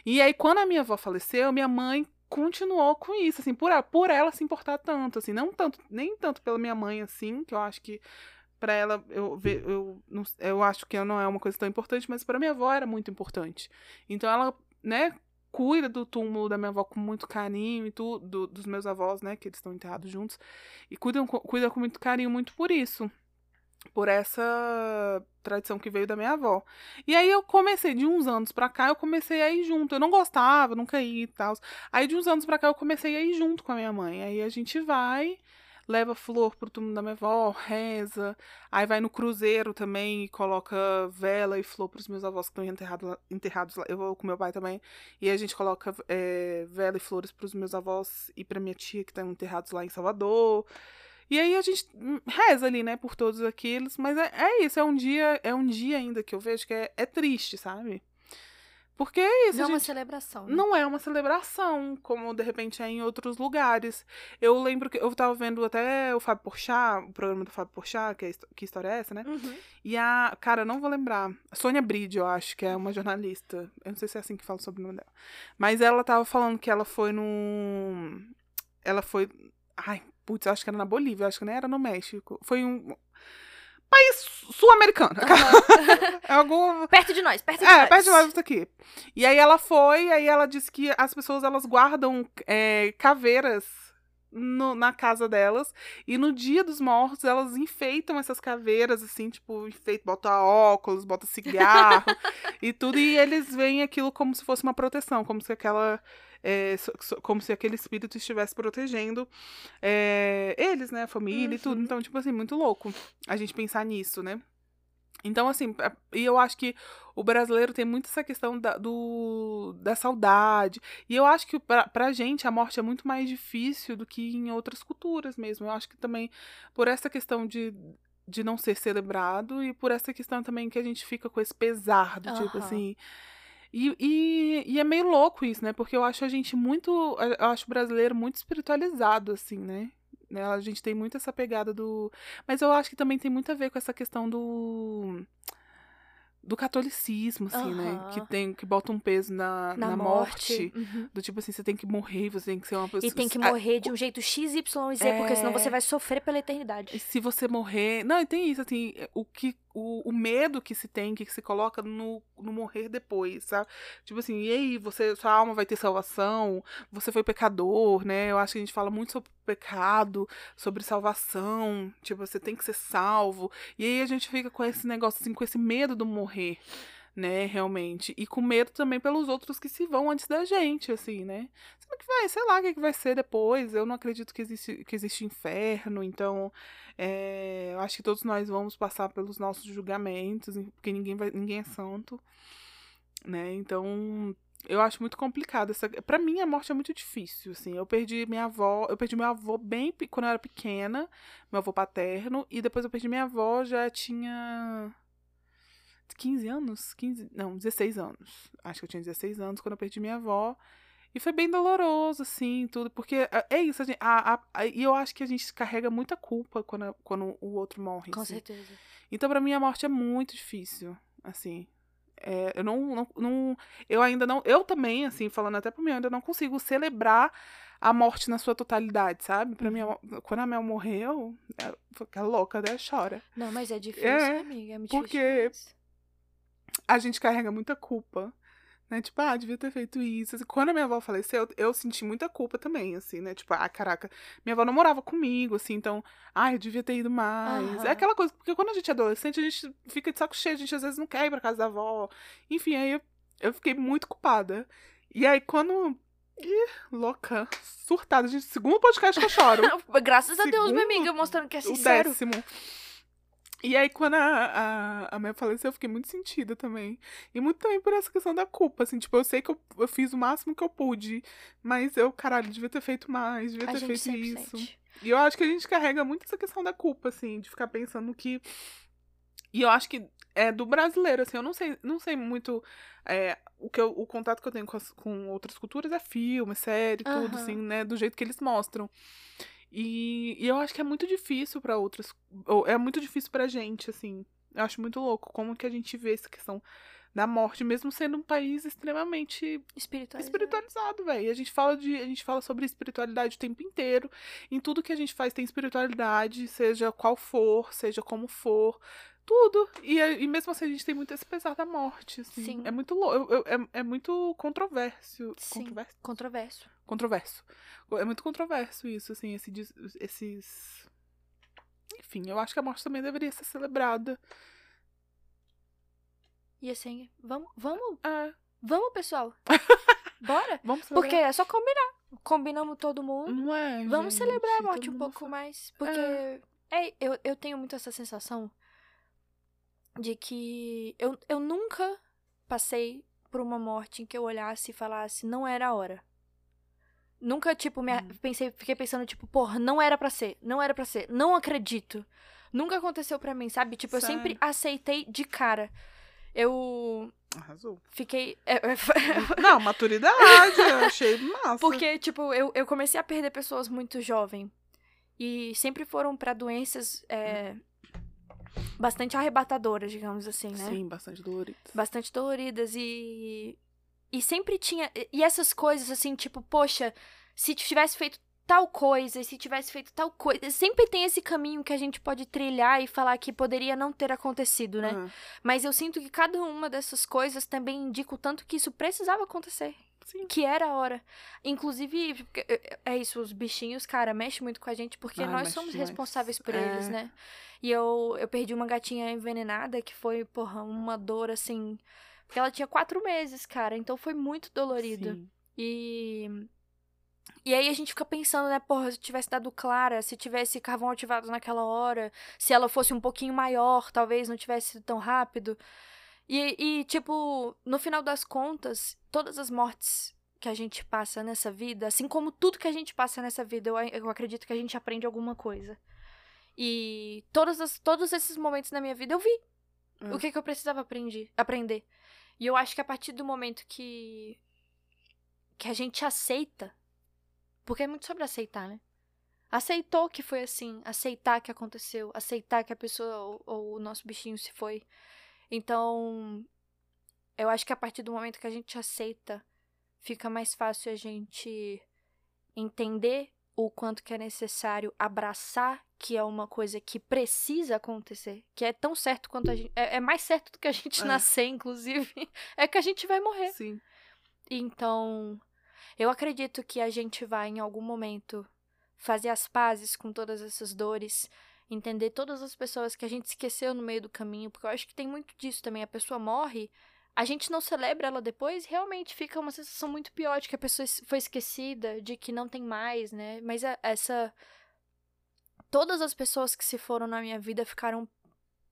E aí, quando a minha avó faleceu, minha mãe continuou com isso, assim, por, por ela se importar tanto, assim, não tanto, nem tanto pela minha mãe, assim, que eu acho que para ela eu, eu, eu, eu acho que não é uma coisa tão importante, mas para minha avó era muito importante. Então ela, né, cuida do túmulo da minha avó com muito carinho e tudo, do, dos meus avós, né, que eles estão enterrados juntos, e cuida, cuida com muito carinho, muito por isso, por essa tradição que veio da minha avó. E aí eu comecei, de uns anos pra cá, eu comecei a ir junto. Eu não gostava, nunca ia e tal. Aí de uns anos pra cá eu comecei a ir junto com a minha mãe. Aí a gente vai, leva flor pro túmulo da minha avó, reza. Aí vai no cruzeiro também e coloca vela e flor pros meus avós que estão enterrado, enterrados lá. Eu vou com meu pai também. E a gente coloca é, vela e flores pros meus avós e pra minha tia que estão enterrados lá em Salvador. E aí a gente reza ali, né, por todos aqueles. Mas é, é isso, é um dia, é um dia ainda que eu vejo que é, é triste, sabe? Porque é isso. Não é uma celebração. Né? Não é uma celebração, como de repente é em outros lugares. Eu lembro que eu tava vendo até o Fábio Porchat, o programa do Fábio Porchat, que, é, que história é essa, né? Uhum. E a, cara, não vou lembrar. Sônia Bride, eu acho, que é uma jornalista. Eu não sei se é assim que fala sobre o nome dela. Mas ela tava falando que ela foi num. Ela foi. Ai, Putz, acho que era na Bolívia, acho que nem era no México. Foi um país sul-americano. é algum... Perto de nós, perto de é, nós. perto de nós isso aqui. E aí ela foi, aí ela disse que as pessoas elas guardam é, caveiras no- na casa delas. E no dia dos mortos, elas enfeitam essas caveiras, assim, tipo, enfeitam, botam óculos, botam cigarro e tudo. E eles veem aquilo como se fosse uma proteção, como se aquela. É, so- so- como se aquele espírito estivesse protegendo é, eles, né? A família e tudo. Uhum. Então, tipo assim, muito louco a gente pensar nisso, né? Então, assim, é- e eu acho que o brasileiro tem muito essa questão da, do, da saudade. E eu acho que pra, pra gente a morte é muito mais difícil do que em outras culturas mesmo. Eu acho que também por essa questão de, de não ser celebrado e por essa questão também que a gente fica com esse pesar do tipo Aham. assim. E, e, e é meio louco isso, né? Porque eu acho a gente muito. Eu acho o brasileiro muito espiritualizado, assim, né? Né, A gente tem muito essa pegada do. Mas eu acho que também tem muito a ver com essa questão do. Do catolicismo, assim, né? Aham. Que tem que bota um peso na, Na, na morte. morte. Uhum. Do tipo assim, você tem que morrer, você tem que ser uma pessoa. E tem que Ah, morrer de um jeito X, Y e Z, porque senão É. você vai sofrer pela e eternidade. se você morrer. Não, e tem isso, assim, o que. O, o medo que se tem, que se coloca no, no morrer depois, sabe? Tipo assim, e aí, você, sua alma vai ter salvação, você foi pecador, né? Eu acho que a gente fala muito sobre pecado, sobre salvação, tipo, você tem que ser salvo. E aí a gente fica com esse negócio, assim, com esse medo do morrer, né, realmente. E com medo também pelos outros que se vão antes da gente, assim, né? Será que vai, sei lá o que, que vai ser depois. Eu não acredito que existe, que existe inferno, então é, eu acho que todos nós vamos passar pelos nossos julgamentos, porque ninguém, vai, ninguém é santo, né? Então eu acho muito complicado. Essa, pra mim, a morte é muito difícil, assim. Eu perdi minha avó, eu perdi meu avô bem quando eu era pequena, meu avô paterno, e depois eu perdi minha avó, já tinha 15 anos? 15, não, 16 anos. Acho que eu tinha 16 anos quando eu perdi minha avó. E foi bem doloroso, assim, tudo, porque é- é isso, a gente, a, a- e eu acho que a gente carrega muita culpa quando, a- quando o outro morre. Com assim. certeza. Então, pra mim, a morte é muito difícil, assim. É, eu não, não, não- Eu ainda não. Eu também, assim, falando até pro meu, ainda não consigo celebrar a morte na sua totalidade, sabe? Pra mim, mo- quando a Mel morreu, ela fica louca, né? Chora. Não, mas é difícil, É, amiga. É muito porque- difícil. A gente carrega muita culpa. Né? Tipo, ah, devia ter feito isso. Assim, Quando a minha avó faleceu, eu, eu senti muita culpa também, assim, né? Tipo, ah, caraca, minha avó não morava comigo, assim, então, ah, eu devia ter ido mais. Aham. É aquela coisa, porque quando a gente é adolescente, a gente fica de saco cheio, a gente às vezes não quer ir pra casa da avó. Enfim, aí eu, eu fiquei muito culpada. E aí, quando. Ih, louca, surtada, gente. Segundo podcast que eu choro. Graças a Deus, minha Segundo- amiga, mostrando que é o sincero. décimo. E aí, quando a, a, a Mel faleceu, eu fiquei muito sentida também. E muito também por essa questão da culpa, assim. Tipo, eu sei que eu, eu fiz o máximo que eu pude, mas eu, caralho, devia ter feito mais, devia A ter feito isso. sente. E eu acho que a gente carrega muito essa questão da culpa, assim, de ficar pensando que. E eu acho que é do brasileiro, assim, eu não sei, não sei muito. é, o, que eu- o contato que eu tenho com, as- com outras culturas é filme, série, tudo, Aham. assim, né? Do jeito que eles mostram. E, e eu acho que é muito difícil pra outras. Ou é muito difícil pra gente, assim. Eu acho muito louco como que a gente vê essa questão da morte, mesmo sendo um país extremamente Espiritualizado. espiritualizado, velho. A gente fala de, a gente fala sobre espiritualidade o tempo inteiro. Em tudo que a gente faz tem espiritualidade, seja qual for, seja como for, tudo. E, e mesmo assim a gente tem muito esse pesar da morte, assim. Sim. É muito louco, é, é muito controverso, Sim. controverso, Controverso. Controverso. É muito controverso isso, assim, esse, esses enfim, eu acho que a morte também deveria ser celebrada. E assim, vamos, vamos, É, vamos, pessoal. Bora. vamos celebrar. Porque é só combinar. Combinamos todo mundo. Não é, Vamos gente, celebrar a morte um pouco fala- mais. Porque é, eu, eu tenho muito essa sensação de que eu, eu nunca passei por uma morte em que eu olhasse e falasse, não era a hora. Nunca, tipo, me, Hum. pensei, fiquei pensando, tipo, porra, não era pra ser, não era pra ser, não acredito. Nunca aconteceu pra mim, sabe? Tipo, eu sempre Sério? aceitei de cara. Eu Arrasou. fiquei. é, é, Não, maturidade, eu achei massa. Porque, tipo, eu, eu comecei a perder pessoas muito jovem. E sempre foram pra doenças é, bastante arrebatadoras, digamos assim, né? Sim, bastante dolorido. Bastante doloridas e. E sempre tinha. E essas coisas assim, tipo, poxa, se tivesse feito tal coisa, se tivesse feito tal coisa. Sempre tem esse caminho que a gente pode trilhar e falar que poderia não ter acontecido, né? Aham. Mas eu sinto que cada uma dessas coisas também indica o tanto que isso precisava acontecer. Sim. Que era a hora. Inclusive, é- é isso, os bichinhos, cara, mexe muito com a gente, porque nós somos demais. responsáveis por É. eles, né? E eu, eu perdi uma gatinha envenenada que foi, porra, uma dor assim. Porque ela tinha quatro meses, cara, então foi muito dolorido. Sim. E. E aí a gente fica pensando, né, porra, se tivesse dado clara, se tivesse carvão ativado naquela hora, se ela fosse um pouquinho maior, talvez não tivesse sido tão rápido. E, e, tipo, no final das contas, todas as mortes que a gente passa nessa vida, assim como tudo que a gente passa nessa vida, eu, eu acredito que a gente aprende alguma coisa. E todas as, todos esses momentos na minha vida eu vi Hum. o que, que eu precisava aprendi, aprender. E eu acho que a partir do momento que que a gente aceita, porque é muito sobre aceitar, né? Aceitou que foi assim, aceitar que aconteceu, aceitar que a pessoa ou, ou o nosso bichinho se foi. Então, eu acho que a partir do momento que a gente aceita, fica mais fácil a gente entender o quanto que é necessário abraçar que é uma coisa que precisa acontecer, que é tão certo quanto a gente, é, é mais certo do que a gente É. nascer, inclusive, é que a gente vai morrer. Sim. Então, eu acredito que a gente vai em algum momento fazer as pazes com todas essas dores, entender todas as pessoas que a gente esqueceu no meio do caminho, porque eu acho que tem muito disso também. A pessoa morre, a gente não celebra ela depois, realmente fica uma sensação muito pior de que a pessoa es- foi esquecida, de que não tem mais, né? Mas a- essa. Todas as pessoas que se foram na minha vida ficaram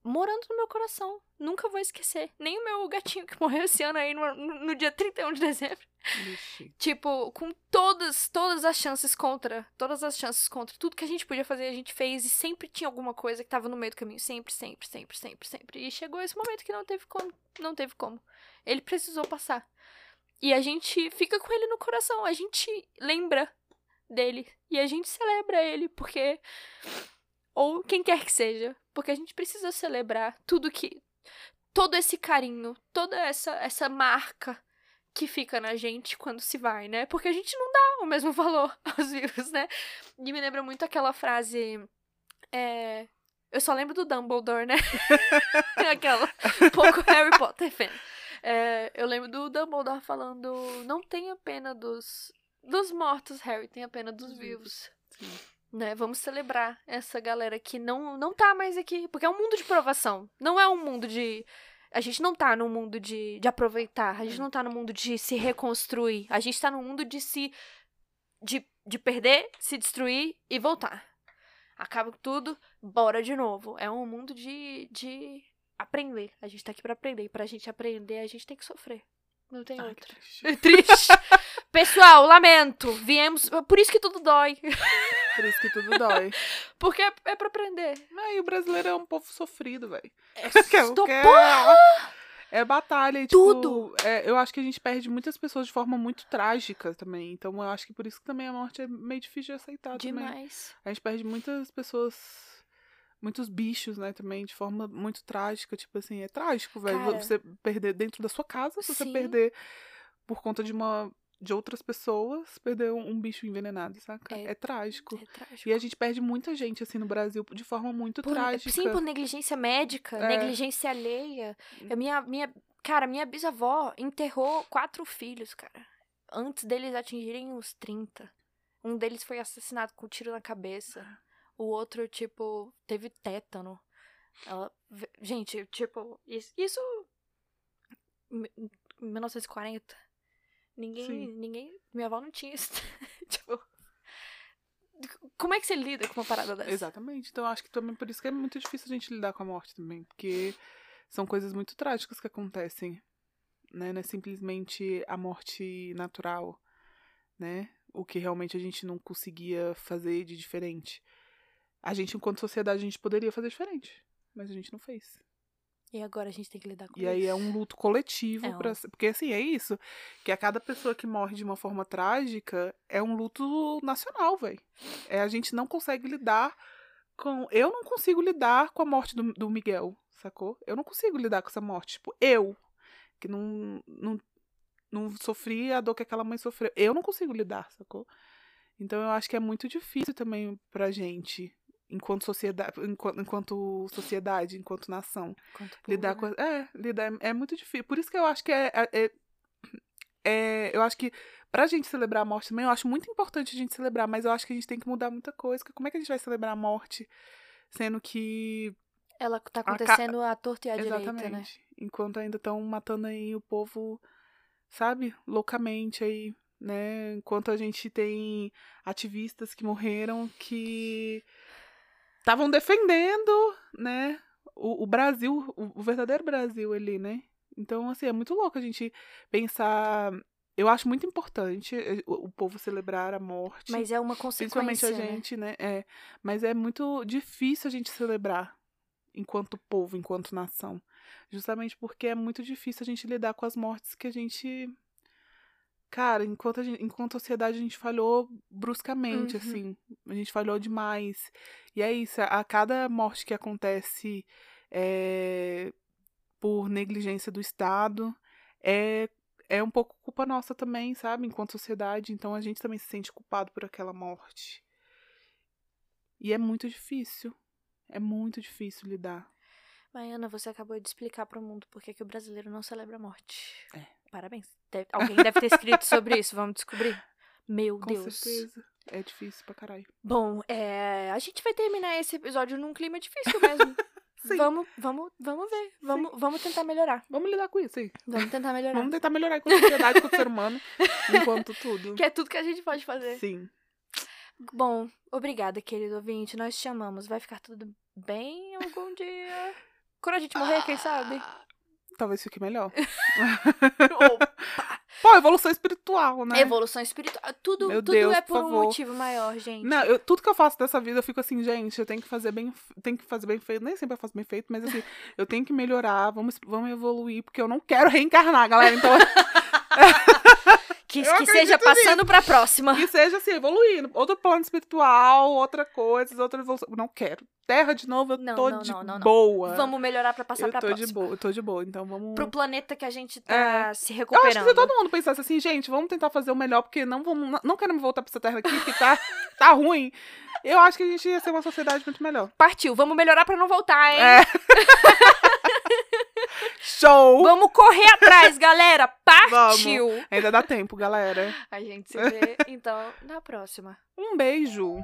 morando no meu coração. Nunca vou esquecer. Nem o meu gatinho que morreu esse ano aí no, no, dia 31 de dezembro. Vixe. Tipo, com todas, todas as chances contra, todas as chances contra, tudo que a gente podia fazer, a gente fez e sempre tinha alguma coisa que tava no meio do caminho, sempre, sempre, sempre, sempre, sempre. E chegou esse momento que não teve como, não teve como. Ele precisou passar. E a gente fica com ele no coração, a gente lembra dele e a gente celebra ele porque ou quem quer que seja, porque a gente precisa celebrar tudo que todo esse carinho, toda essa essa marca que fica na gente quando se vai, né? Porque a gente não dá o mesmo valor aos vivos, né? E me lembra muito aquela frase. É... Eu só lembro do Dumbledore, né? aquela. Pouco Harry Potter fan. É, eu lembro do Dumbledore falando: Não tenha pena dos, dos mortos, Harry, tenha pena dos vivos. Sim. Né? Vamos celebrar essa galera que não, não tá mais aqui. Porque é um mundo de provação. Não é um mundo de. A gente não tá no mundo de, de aproveitar. A gente não tá no mundo de se reconstruir. A gente tá no mundo de se. de, de perder, se destruir e voltar. Acaba tudo, bora de novo. É um mundo de, de aprender. A gente tá aqui pra aprender. E pra gente aprender, a gente tem que sofrer. Não tem Ai, outro. triste. É triste. Pessoal, lamento. Viemos. Por isso que tudo dói. Por isso que tudo dói. Porque é, é pra aprender. Aí o brasileiro é um povo sofrido, velho. Estou- É batalha, e, Tudo. tipo, é, eu acho que a gente perde muitas pessoas de forma muito trágica também. Então eu acho que por isso que também a morte é meio difícil de aceitar também. Demais. A gente perde muitas pessoas, muitos bichos, né, também, de forma muito trágica. Tipo assim, é trágico, velho. Cara. Você perder dentro da sua casa, se você perder por conta de uma. De outras pessoas, perder um, um bicho envenenado, saca? É. É, trágico. É trágico. E a gente perde muita gente, assim, no Brasil, de forma muito Por- trágica. sim, por negligência médica, É. negligência alheia. A minha, minha, cara, minha bisavó enterrou quatro filhos, cara. Antes deles atingirem os 30. Um deles foi assassinado com um tiro na cabeça. O outro, tipo, teve tétano. Ela, gente, tipo, isso, isso em 1940. Ninguém, Sim. ninguém, minha avó não tinha isso. tipo, como é que você lida com uma parada dessa? Exatamente. Então eu acho que também por isso que é muito difícil a gente lidar com a morte também. Porque são coisas muito trágicas que acontecem. Né? Não é simplesmente a morte natural, né? O que realmente a gente não conseguia fazer de diferente. A gente, enquanto sociedade, a gente poderia fazer diferente. Mas a gente não fez. E agora a gente tem que lidar com E isso. aí é um luto coletivo. É um- pra- Porque assim, é isso. Que a cada pessoa que morre de uma forma trágica é um luto nacional, velho. É, a gente não consegue lidar com. Eu não consigo lidar com a morte do, do Miguel, sacou? Eu não consigo lidar com essa morte. Tipo, eu, que não, não, não sofri a dor que aquela mãe sofreu. Eu não consigo lidar, sacou? Então eu acho que é muito difícil também pra gente, enquanto sociedade, enquanto, enquanto sociedade, enquanto nação, Quanto povo, lidar né? com. É, lidar é, é muito difícil. Por isso que eu acho que é, é, é- é- Eu acho que pra gente celebrar a morte também, eu acho muito importante a gente celebrar, mas eu acho que a gente tem que mudar muita coisa. Como é que a gente vai celebrar a morte, sendo que. Ela tá acontecendo à torta e Exatamente. direita, né? Enquanto ainda estão matando aí o povo, sabe, loucamente aí, né? Enquanto a gente tem ativistas que morreram que estavam defendendo, né, o, o Brasil, o, o verdadeiro Brasil ali, né? Então, assim, é muito louco a gente pensar. Eu acho muito importante eh, o, povo celebrar a morte. Mas é uma Principalmente consequência, a né? gente, né? É, mas é muito difícil a gente celebrar enquanto povo, enquanto nação. Justamente porque é muito difícil a gente lidar com as mortes que a gente. Cara, enquanto, a gente, enquanto sociedade a gente falhou bruscamente, Uhum. assim. A gente falhou demais. E é isso, a cada morte que acontece é, por negligência do Estado é, é um pouco culpa nossa também, sabe? Enquanto sociedade. Então a gente também se sente culpado por aquela morte. E é muito difícil. É muito difícil lidar. Maiana, você acabou de explicar pro mundo por que que o brasileiro não celebra a morte. É. Parabéns. Deve- alguém deve ter escrito sobre isso, vamos descobrir. Meu Com Deus. certeza. É difícil pra caralho. Bom, é, a gente vai terminar esse episódio num clima difícil mesmo. Sim. vamos, vamos, vamos ver. Vamos, vamos tentar melhorar. Vamos lidar com isso aí. Vamos tentar melhorar. Vamos tentar melhorar enquanto sociedade, enquanto ser humano, enquanto tudo. Que é tudo que a gente pode fazer. Sim. Bom, obrigada, querido ouvinte. Nós te amamos. Vai ficar tudo bem algum dia. Quando a gente morrer, quem sabe? Talvez fique melhor. Pô, evolução espiritual, né? Evolução espiritual. Tudo, Meu tudo Deus, é por por um motivo maior, gente. Não, eu- tudo que eu faço dessa vida, eu fico assim, gente, eu tenho que fazer bem, tenho que fazer bem feito. Nem sempre eu faço bem feito, mas assim, eu tenho que melhorar, vamos, vamos evoluir, porque eu não quero reencarnar, galera. Então, que eu que seja passando pra próxima. que seja assim, evoluindo. Outro plano espiritual, outra coisa, outra evolução. Não quero. Terra de novo, eu Não, tô não, de não, não, não. boa. Vamos melhorar pra passar eu pra tô próxima. de boa, eu tô de boa. Então vamos. Pro planeta que a gente tá se Eu recuperando. acho que se todo mundo pensasse assim, gente, vamos tentar fazer o melhor, porque não vamos, não queremos voltar pra essa terra aqui, que tá, tá ruim. Eu acho que a gente ia ser uma sociedade muito melhor. Partiu. Vamos melhorar pra não voltar, hein? É. Show! Vamos correr atrás, galera! Partiu! Vamos. Ainda dá tempo, galera. A gente se vê, então, na próxima. Um beijo!